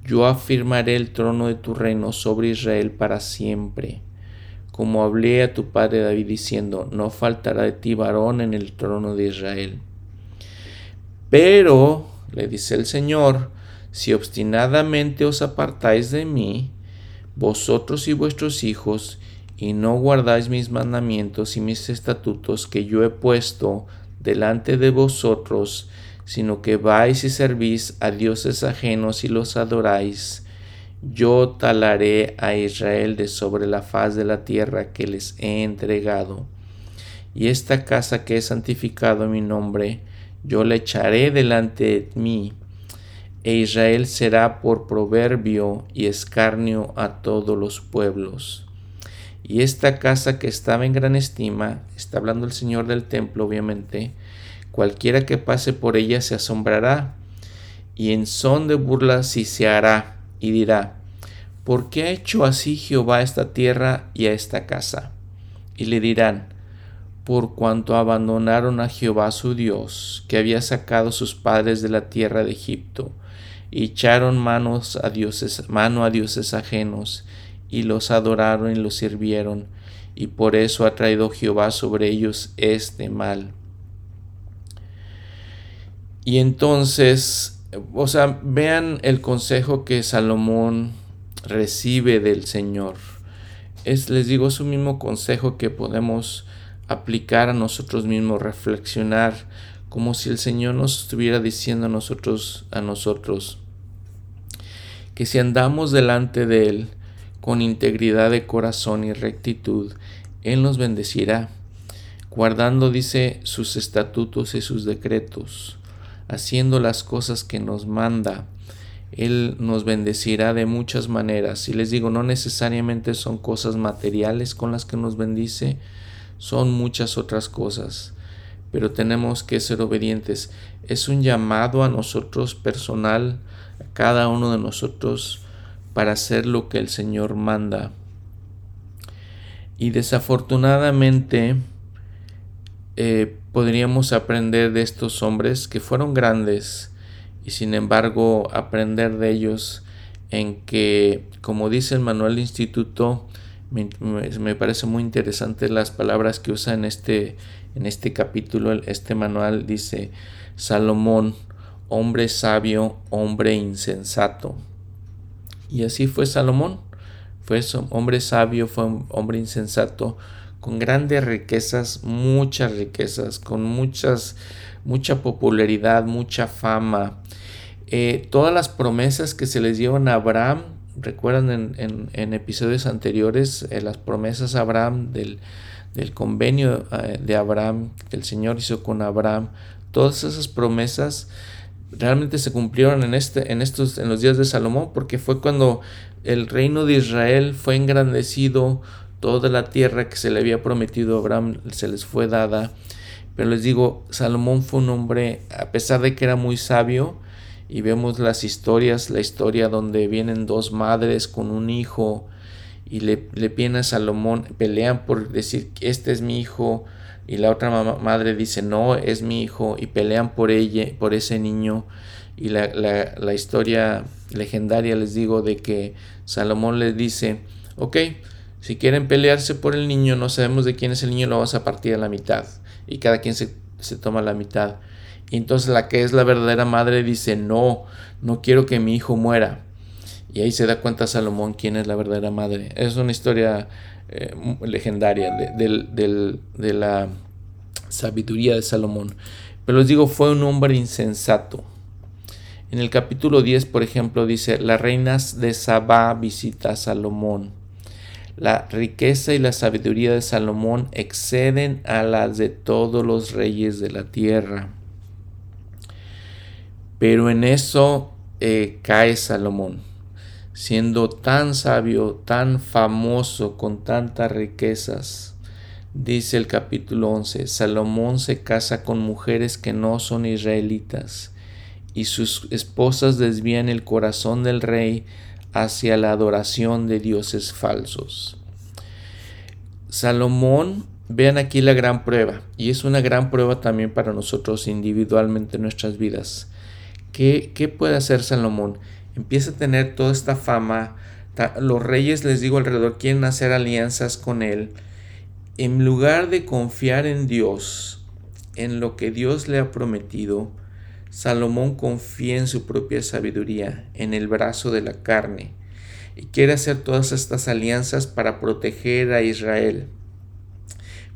yo afirmaré el trono de tu reino sobre Israel para siempre. Como hablé a tu padre David diciendo, no faltará de ti varón en el trono de Israel. Pero, le dice el Señor, si obstinadamente os apartáis de mí, vosotros y vuestros hijos, y no guardáis mis mandamientos y mis estatutos que yo he puesto delante de vosotros, sino que vais y servís a dioses ajenos y los adoráis, yo talaré a Israel de sobre la faz de la tierra que les he entregado. Y esta casa que he santificado mi nombre, yo le echaré delante de mí. e Israel será por proverbio y escarnio a todos los pueblos. Y esta casa que estaba en gran estima, está hablando el Señor del templo, obviamente, cualquiera que pase por ella se asombrará, y en son de burla se hará, y dirá, ¿por qué ha hecho así Jehová a esta tierra y a esta casa? Y le dirán, por cuanto abandonaron a Jehová su Dios, que había sacado sus padres de la tierra de Egipto, y echaron manos a dioses, mano a dioses ajenos, y los adoraron y los sirvieron, y por eso ha traído Jehová sobre ellos este mal. Y entonces, o sea, vean el consejo que Salomón recibe del Señor. Es, les digo, es un mismo consejo que podemos aplicar a nosotros mismos, reflexionar, como si el Señor nos estuviera diciendo a nosotros, a nosotros, que si andamos delante de Él con integridad de corazón y rectitud, Él nos bendecirá, guardando, dice, sus estatutos y sus decretos, haciendo las cosas que nos manda. Él nos bendecirá de muchas maneras. Y les digo, no necesariamente son cosas materiales con las que nos bendice, son muchas otras cosas, pero tenemos que ser obedientes. Es un llamado a nosotros personal, cada uno de nosotros para hacer lo que el Señor manda. Y desafortunadamente eh, podríamos aprender de estos hombres que fueron grandes y sin embargo aprender de ellos en que, como dice el manual instituto, me, me, parece muy interesante las palabras que usa en este, en este capítulo, este manual dice, Salomón, hombre sabio, hombre insensato. Y así fue Salomón. Fue hombre sabio, fue un hombre insensato, con grandes riquezas, muchas riquezas, con muchas, mucha popularidad, mucha fama. Eh, todas las promesas que se les dieron a Abraham, recuerdan en, episodios anteriores, eh, las promesas a Abraham del, del convenio eh, de Abraham que el Señor hizo con Abraham, todas esas promesas realmente se cumplieron en, este, en, estos, en los días de Salomón, porque fue cuando el reino de Israel fue engrandecido, toda la tierra que se le había prometido a Abraham se les fue dada. Pero les digo, Salomón fue un hombre, a pesar de que era muy sabio, y vemos las historias, la historia donde vienen dos madres con un hijo y le, le piden a Salomón, pelean por decir, este es mi hijo, y la otra madre dice no es mi hijo y pelean por ella por ese niño. Y la, la, la, historia legendaria les digo de que Salomón les dice ok si quieren pelearse por el niño no sabemos de quién es el niño lo vamos a partir a la mitad y cada quien se, se toma la mitad. Y entonces la que es la verdadera madre dice no no quiero que mi hijo muera y ahí se da cuenta Salomón quién es la verdadera madre. Es una historia eh, legendaria de, la sabiduría de Salomón. Pero les digo, fue un hombre insensato. En el capítulo 10, por ejemplo, dice, las reinas de Sabá visita a Salomón. La riqueza y la sabiduría de Salomón exceden a las de todos los reyes de la tierra. Pero en eso eh, cae Salomón siendo tan sabio, tan famoso, con tantas riquezas. Dice el capítulo 11, Salomón se casa con mujeres que no son israelitas, y sus esposas desvían el corazón del rey hacia la adoración de dioses falsos. Salomón, vean aquí la gran prueba, y es una gran prueba también para nosotros individualmente en nuestras vidas. ¿Qué, qué puede hacer Salomón? Empieza a tener toda esta fama. Los reyes, les digo alrededor, quieren hacer alianzas con él. En lugar de confiar en Dios, en lo que Dios le ha prometido, Salomón confía en su propia sabiduría, en el brazo de la carne, y quiere hacer todas estas alianzas para proteger a Israel.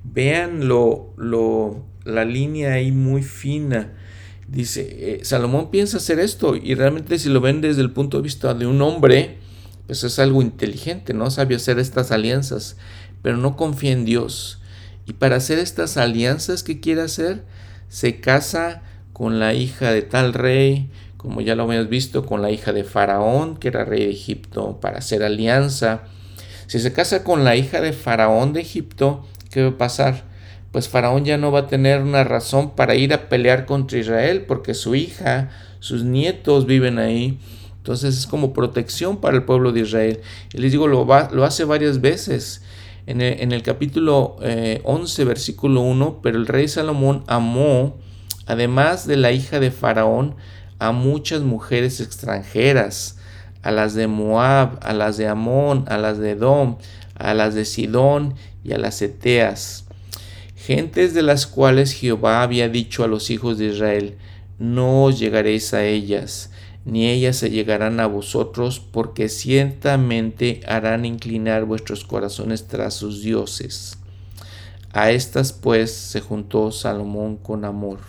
Vean lo, lo, la línea ahí muy fina Dice, eh, Salomón piensa hacer esto y realmente si lo ven desde el punto de vista de un hombre, pues es algo inteligente, ¿no? Sabio hacer estas alianzas, pero no confía en Dios. Y para hacer estas alianzas que quiere hacer, se casa con la hija de tal rey, como ya lo habíamos visto, con la hija de Faraón, que era rey de Egipto, para hacer alianza. Si se casa con la hija de Faraón de Egipto, ¿qué va a pasar? Pues Faraón ya no va a tener una razón para ir a pelear contra Israel, porque su hija, sus nietos viven ahí. Entonces es como protección para el pueblo de Israel. Y les digo, lo, hace varias veces. En el, capítulo 11, eh, versículo 1, pero el rey Salomón amó, además de la hija de Faraón, a muchas mujeres extranjeras, a las de Moab, a las de Amón, a las de Edom, a las de Sidón y a las Eteas, gentes de las cuales Jehová había dicho a los hijos de Israel, no os llegaréis a ellas, ni ellas se llegarán a vosotros, porque ciertamente harán inclinar vuestros corazones tras sus dioses. A estas pues se juntó Salomón con amor,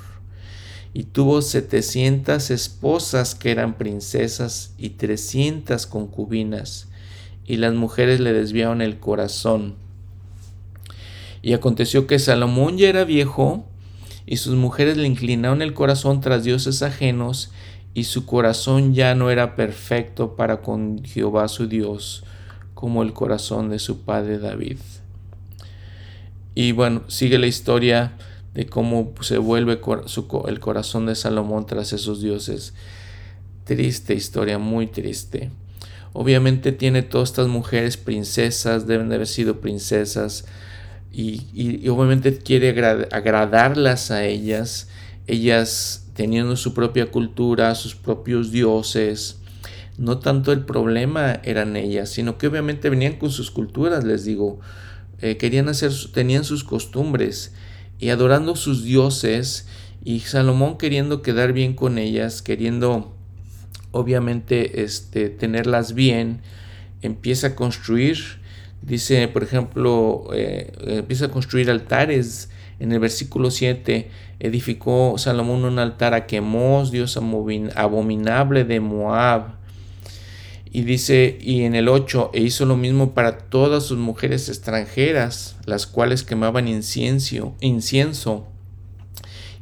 y tuvo setecientas esposas que eran princesas y trescientas concubinas, y las mujeres le desviaron el corazón. Y aconteció que Salomón ya era viejo, y sus mujeres le inclinaron el corazón tras dioses ajenos, y su corazón ya no era perfecto para con Jehová su Dios, como el corazón de su padre David. Y bueno, sigue la historia de cómo se vuelve el corazón de Salomón tras esos dioses. Triste historia, muy triste. Obviamente tiene todas estas mujeres princesas, deben de haber sido princesas, y, obviamente quiere agradarlas a ellas. Ellas teniendo su propia cultura, sus propios dioses. No tanto el problema eran ellas, sino que obviamente venían con sus culturas, les digo. Eh, querían hacer, tenían sus costumbres y adorando sus dioses y Salomón queriendo quedar bien con ellas, queriendo obviamente este, tenerlas bien, empieza a construir, dice por ejemplo, eh, empieza a construir altares en el versículo 7 edificó Salomón un altar a Quemos, dios abominable de Moab. Y dice, y en el 8, e hizo lo mismo para todas sus mujeres extranjeras, las cuales quemaban incienso, incienso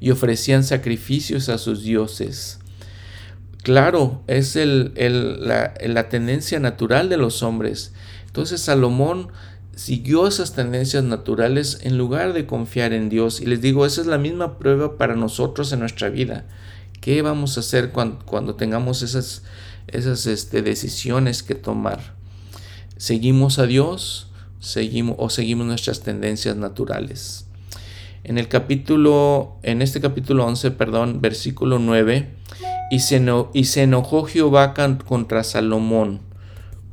y ofrecían sacrificios a sus dioses. Claro, es el, la, la tendencia natural de los hombres. Entonces Salomón siguió esas tendencias naturales en lugar de confiar en Dios. Y les digo, esa es la misma prueba para nosotros en nuestra vida. ¿Qué vamos a hacer cuando, tengamos esas, esas este, decisiones que tomar? ¿Seguimos a Dios seguimos, o seguimos nuestras tendencias naturales? En el capítulo, en este capítulo 11, perdón, versículo 9, y se, y se enojó Jehová contra Salomón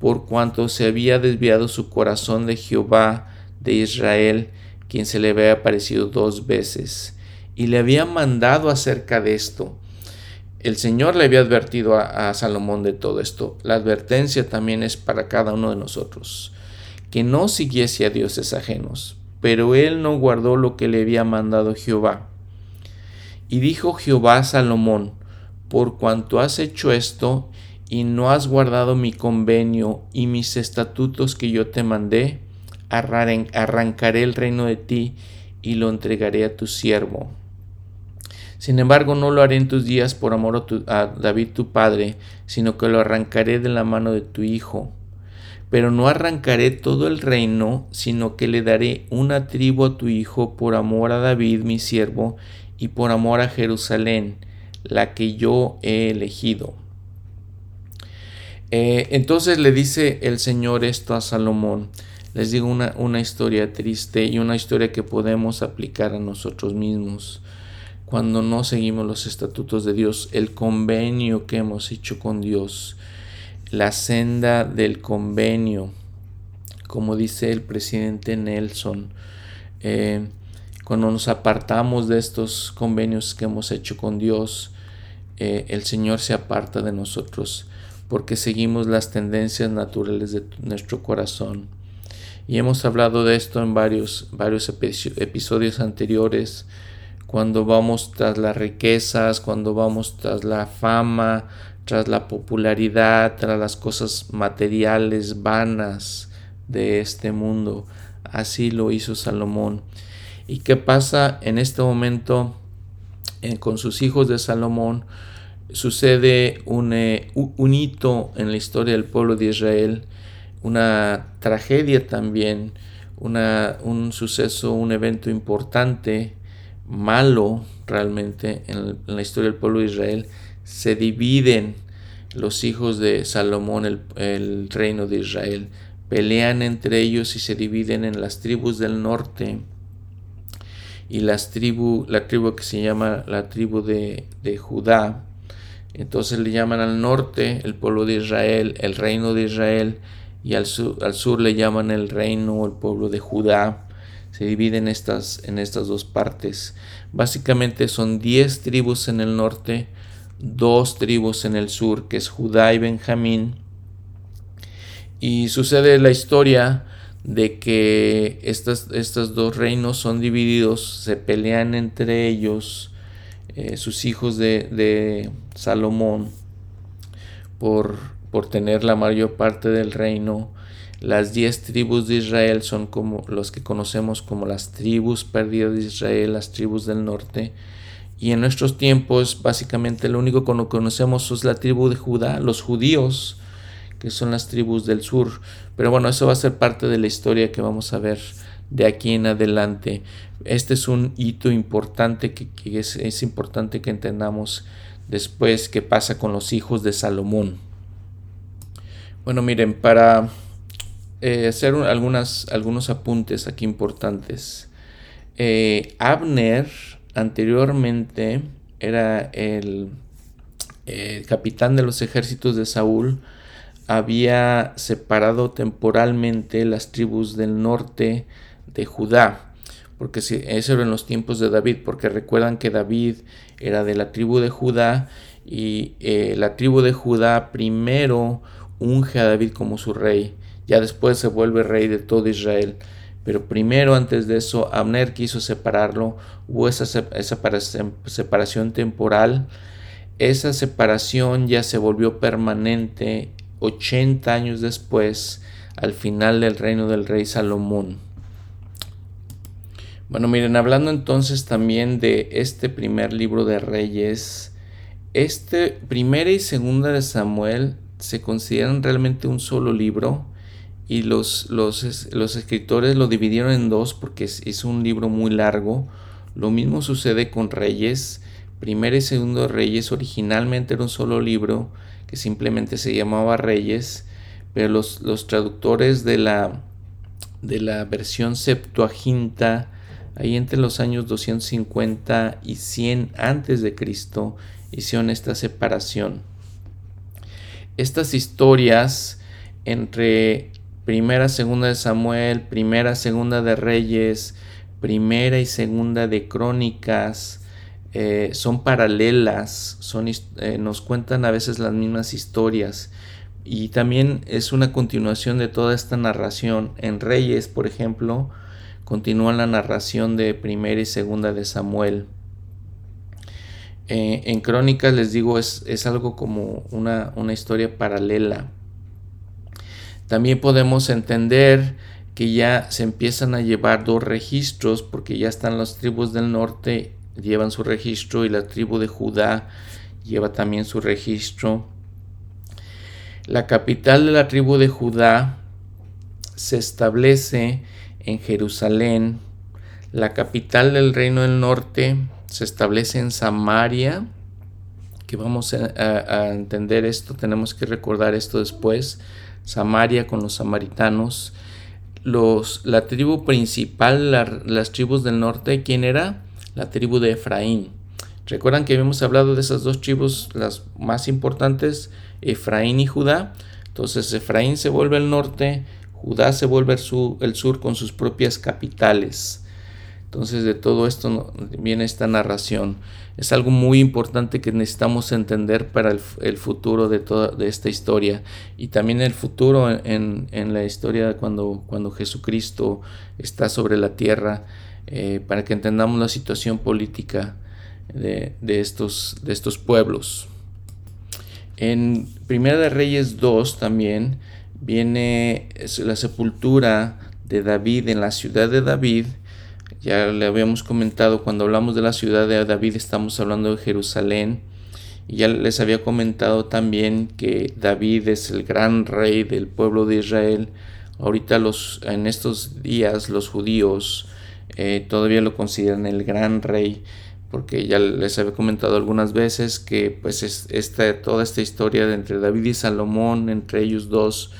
por cuanto se había desviado su corazón de Jehová de Israel, quien se le había aparecido dos veces, y le había mandado acerca de esto. El Señor le había advertido a, Salomón de todo esto. La advertencia también es para cada uno de nosotros, que no siguiese a dioses ajenos, pero él no guardó lo que le había mandado Jehová. Y dijo Jehová a Salomón, por cuanto has hecho esto, y no has guardado mi convenio y mis estatutos que yo te mandé, arrancaré el reino de ti y lo entregaré a tu siervo. Sin embargo, no lo haré en tus días por amor a, David tu padre, sino que lo arrancaré de la mano de tu hijo. Pero no arrancaré todo el reino, sino que le daré una tribu a tu hijo por amor a David mi siervo y por amor a Jerusalén, la que yo he elegido. Eh, entonces le dice el Señor esto a Salomón. Les digo una, una historia triste y una historia que podemos aplicar a nosotros mismos cuando no seguimos los estatutos de Dios, el convenio que hemos hecho con Dios, la senda del convenio, como dice el presidente Nelson, eh, cuando nos apartamos de estos convenios que hemos hecho con Dios, eh, el Señor se aparta de nosotros porque seguimos las tendencias naturales de nuestro corazón. Y hemos hablado de esto en varios, varios episodios anteriores, cuando vamos tras las riquezas, cuando vamos tras la fama, tras la popularidad, tras las cosas materiales, vanas de este mundo. Así lo hizo Salomón. ¿Y qué pasa en este momento eh, con sus hijos de Salomón? Sucede un, eh, un, hito en la historia del pueblo de Israel, una tragedia también, una, un suceso, un evento importante, malo realmente en, la historia del pueblo de Israel. Se dividen los hijos de Salomón, el, el reino de Israel, pelean entre ellos y se dividen en las tribus del norte y las tribu, la tribu que se llama la tribu de, de Judá. Entonces le llaman al norte el pueblo de Israel, el reino de Israel, y al sur, al sur le llaman el reino, el pueblo de Judá. Se dividen estas, en estas dos partes. Básicamente son diez tribus en el norte, dos tribus en el sur, que es Judá y Benjamín. Y sucede la historia de que estas, estos dos reinos son divididos, se pelean entre ellos, eh, sus hijos de, Salomón, por, por, tener la mayor parte del reino. Las diez tribus de Israel son como los que conocemos como las tribus perdidas de Israel, las tribus del norte. Y en nuestros tiempos, básicamente, lo único que conocemos es la tribu de Judá, los judíos, que son las tribus del sur. Pero bueno, eso va a ser parte de la historia que vamos a ver de aquí en adelante. Este es un hito importante que, es, importante que entendamos después qué pasa con los hijos de Salomón. Bueno, miren, para eh, hacer algunas, algunos apuntes aquí importantes. Eh, Abner anteriormente era el eh, capitán de los ejércitos de Saúl había separado temporalmente las tribus del norte de Judá, porque eso era en los tiempos de David, porque recuerdan que David era de la tribu de Judá y eh, la tribu de Judá primero unge a David como su rey, ya después se vuelve rey de todo Israel. Pero primero, antes de eso, Abner quiso separarlo, hubo esa, esa separación temporal. Esa separación ya se volvió permanente 80 años después, al final del reino del rey Salomón. Bueno, miren, hablando entonces también de este primer libro de Reyes, este primera y segunda de Samuel se consideran realmente un solo libro y los, los, los escritores lo dividieron en dos porque es, un libro muy largo. Lo mismo sucede con Reyes. Primera y segundo Reyes originalmente era un solo libro que simplemente se llamaba Reyes, pero los, los traductores de la, de la versión Septuaginta, ahí entre los años 250 y 100 antes de Cristo, hicieron esta separación. Estas historias entre primera, segunda de Samuel, primera, segunda de Reyes, primera y segunda de Crónicas, eh, son paralelas, son, eh, nos cuentan a veces las mismas historias y también es una continuación de toda esta narración. En Reyes, por ejemplo, continúa la narración de primera y segunda de Samuel. Eh, en Crónicas, les digo, es, es algo como una, una historia paralela. También podemos entender que ya se empiezan a llevar dos registros porque ya están las tribus del norte llevan su registro y la tribu de Judá lleva también su registro. La capital de la tribu de Judá se establece en Jerusalén. La capital del reino del norte se establece en Samaria. Que vamos a, entender esto, tenemos que recordar esto después. Samaria con los samaritanos. Los, la tribu principal, las tribus del norte, ¿quién era? la tribu de Efraín. Recuerdan que habíamos hablado de esas dos tribus, las más importantes, Efraín y Judá. Entonces Efraín se vuelve el norte, Judá se vuelve el sur, con sus propias capitales. Entonces de todo esto viene esta narración. Es algo muy importante que necesitamos entender para el, futuro de toda de esta historia y también el futuro en, la historia cuando, cuando Jesucristo está sobre la tierra eh, para que entendamos la situación política de, estos, de estos pueblos. En Primera de Reyes 2 también viene la sepultura de David en la ciudad de David. Ya le habíamos comentado, cuando hablamos de la ciudad de David estamos hablando de Jerusalén. Y ya les había comentado también que David es el gran rey del pueblo de Israel. Ahorita los, en estos días los judíos eh, todavía lo consideran el gran rey porque ya les había comentado algunas veces que pues esta, toda esta historia de entre David y Salomón, entre ellos dos,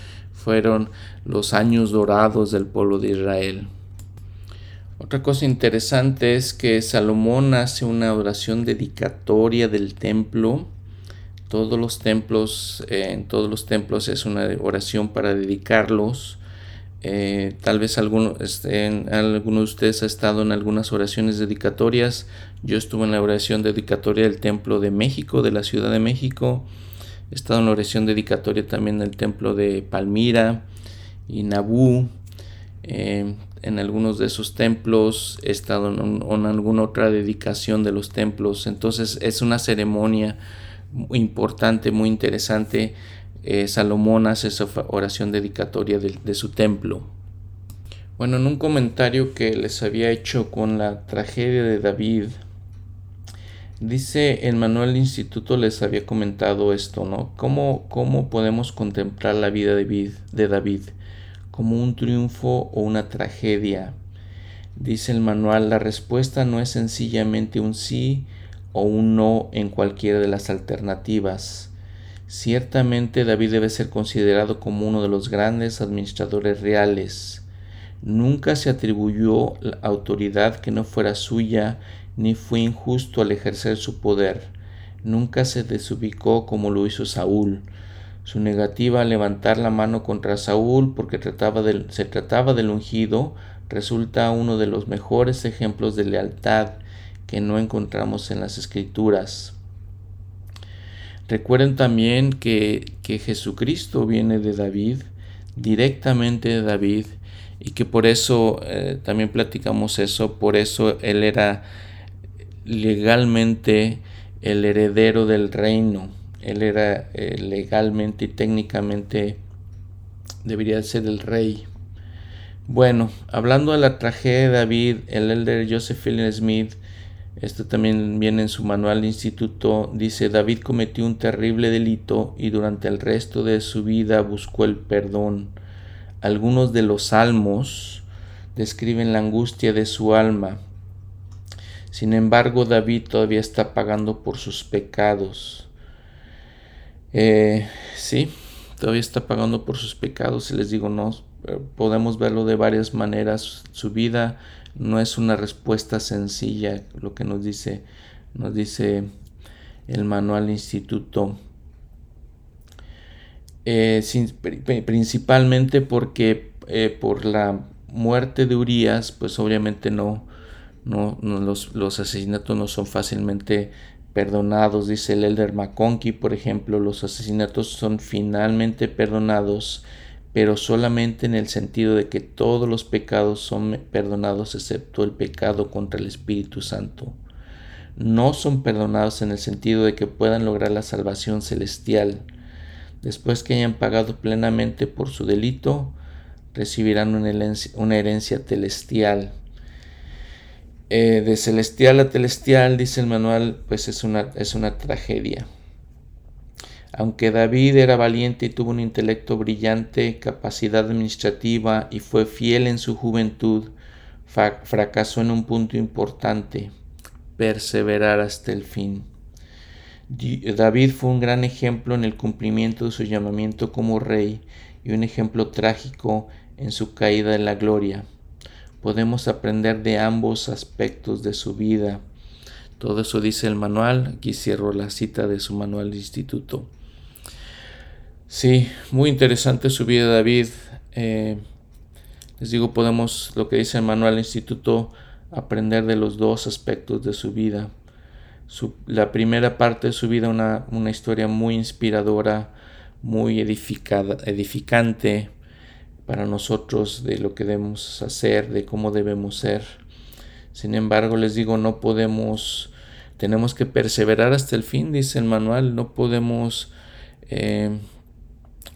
fueron los años dorados del pueblo de Israel. Otra cosa interesante es que Salomón hace una oración dedicatoria del templo. Todos los templos, eh, en todos los templos es una oración para dedicarlos. Eh, tal vez alguno, este, alguno de ustedes ha estado en algunas oraciones dedicatorias. Yo estuve en la oración dedicatoria del Templo de México, de la Ciudad de México. He estado en la oración dedicatoria también del Templo de Palmira y Nabú. Eh, en algunos de esos templos he estado en, en, alguna otra dedicación de los templos. Entonces es una ceremonia muy importante, muy interesante eh, Salomón hace esa oración dedicatoria de, su templo. Bueno, en un comentario que les había hecho con la tragedia de David, dice el manual del instituto les había comentado esto, ¿no? ¿Cómo, cómo podemos contemplar la vida de David, de David? ¿Como un triunfo o una tragedia? Dice el manual, la respuesta no es sencillamente un sí o un no en cualquiera de las alternativas. Ciertamente David debe ser considerado como uno de los grandes administradores reales. Nunca se atribuyó autoridad que no fuera suya, ni fue injusto al ejercer su poder. Nunca se desubicó como lo hizo Saúl. Su negativa a levantar la mano contra Saúl porque se trataba del ungido resulta uno de los mejores ejemplos de lealtad que no encontramos en las escrituras. Recuerden también que, Jesucristo viene de David, directamente de David, y que por eso eh, también platicamos eso, por eso él era legalmente el heredero del reino, él era eh, legalmente y técnicamente debería ser el rey. Bueno, hablando de la tragedia de David, el elder Joseph Fielding Smith esto también viene en su manual de instituto. Dice, David cometió un terrible delito y durante el resto de su vida buscó el perdón. Algunos de los salmos describen la angustia de su alma. Sin embargo, David todavía está pagando por sus pecados. Eh, sí, todavía está pagando por sus pecados. Y les digo, no, podemos verlo de varias maneras. Su vida no es una respuesta sencilla lo que nos dice, nos dice el manual instituto. Eh, principalmente porque eh, por la muerte de Urias, pues obviamente no, no, los, los, asesinatos no son fácilmente perdonados, dice el Elder McConkie, por ejemplo, los asesinatos son finalmente perdonados pero solamente en el sentido de que todos los pecados son perdonados excepto el pecado contra el Espíritu Santo. No son perdonados en el sentido de que puedan lograr la salvación celestial. Después que hayan pagado plenamente por su delito, recibirán una herencia, celestial. Eh, de celestial a celestial, dice el manual, pues es una, es una tragedia. Aunque David era valiente y tuvo un intelecto brillante, capacidad administrativa y fue fiel en su juventud, fracasó en un punto importante, perseverar hasta el fin. David fue un gran ejemplo en el cumplimiento de su llamamiento como rey y un ejemplo trágico en su caída en la gloria. Podemos aprender de ambos aspectos de su vida. Todo eso dice el manual. Aquí cierro la cita de su manual de instituto. Sí, muy interesante su vida David. Eh, les digo, podemos, lo que dice el manual instituto, aprender de los dos aspectos de su vida. la primera parte de su vida, una, una historia muy inspiradora, muy edificada, edificante para nosotros de lo que debemos hacer, de cómo debemos ser. Sin embargo, les digo, no podemos, tenemos que perseverar hasta el fin, dice el manual, no podemos... Eh,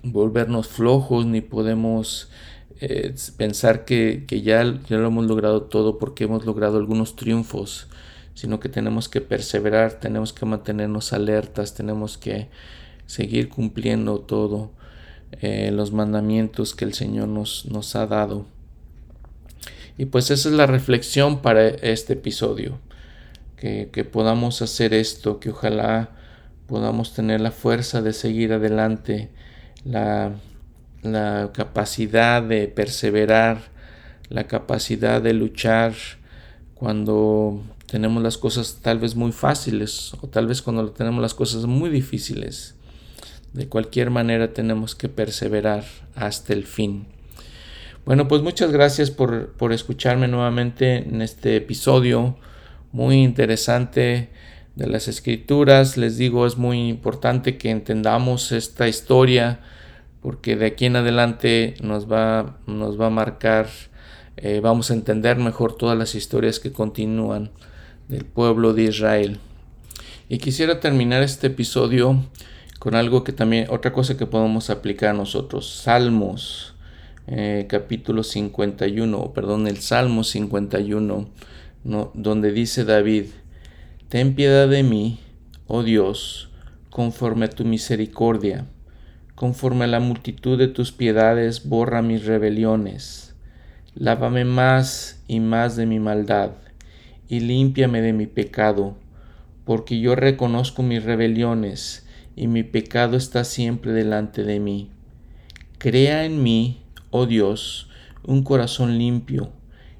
volvernos flojos ni podemos eh, pensar que, ya, ya lo hemos logrado todo porque hemos logrado algunos triunfos, sino que tenemos que perseverar, tenemos que mantenernos alertas, tenemos que seguir cumpliendo todo eh, los mandamientos que el Señor nos, nos ha dado. Y pues esa es la reflexión para este episodio, que, que podamos hacer esto, que ojalá podamos tener la fuerza de seguir adelante, la, la capacidad de perseverar, la capacidad de luchar cuando tenemos las cosas tal vez muy fáciles o tal vez cuando tenemos las cosas muy difíciles. De cualquier manera tenemos que perseverar hasta el fin. Bueno, pues muchas gracias por, por escucharme nuevamente en este episodio muy interesante de las escrituras. Les digo, es muy importante que entendamos esta historia porque de aquí en adelante nos va, nos va a marcar, eh, vamos a entender mejor todas las historias que continúan del pueblo de Israel. Y quisiera terminar este episodio con algo que también, otra cosa que podemos aplicar nosotros. Salmos, eh, capítulo 51, perdón, el Salmo 51, no, donde dice David, Ten piedad de mí, oh Dios, conforme a tu misericordia, conforme a la multitud de tus piedades, borra mis rebeliones. Lávame más y más de mi maldad y límpiame de mi pecado, porque yo reconozco mis rebeliones y mi pecado está siempre delante de mí. Crea en mí, oh Dios, un corazón limpio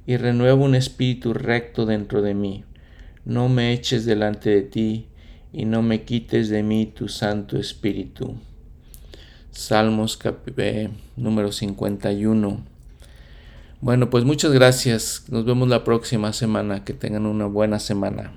y renueva un espíritu recto dentro de mí. No me eches delante de ti y no me quites de mí tu Santo Espíritu. Salmos eh, número 51. Bueno, pues muchas gracias. Nos vemos la próxima semana. Que tengan una buena semana.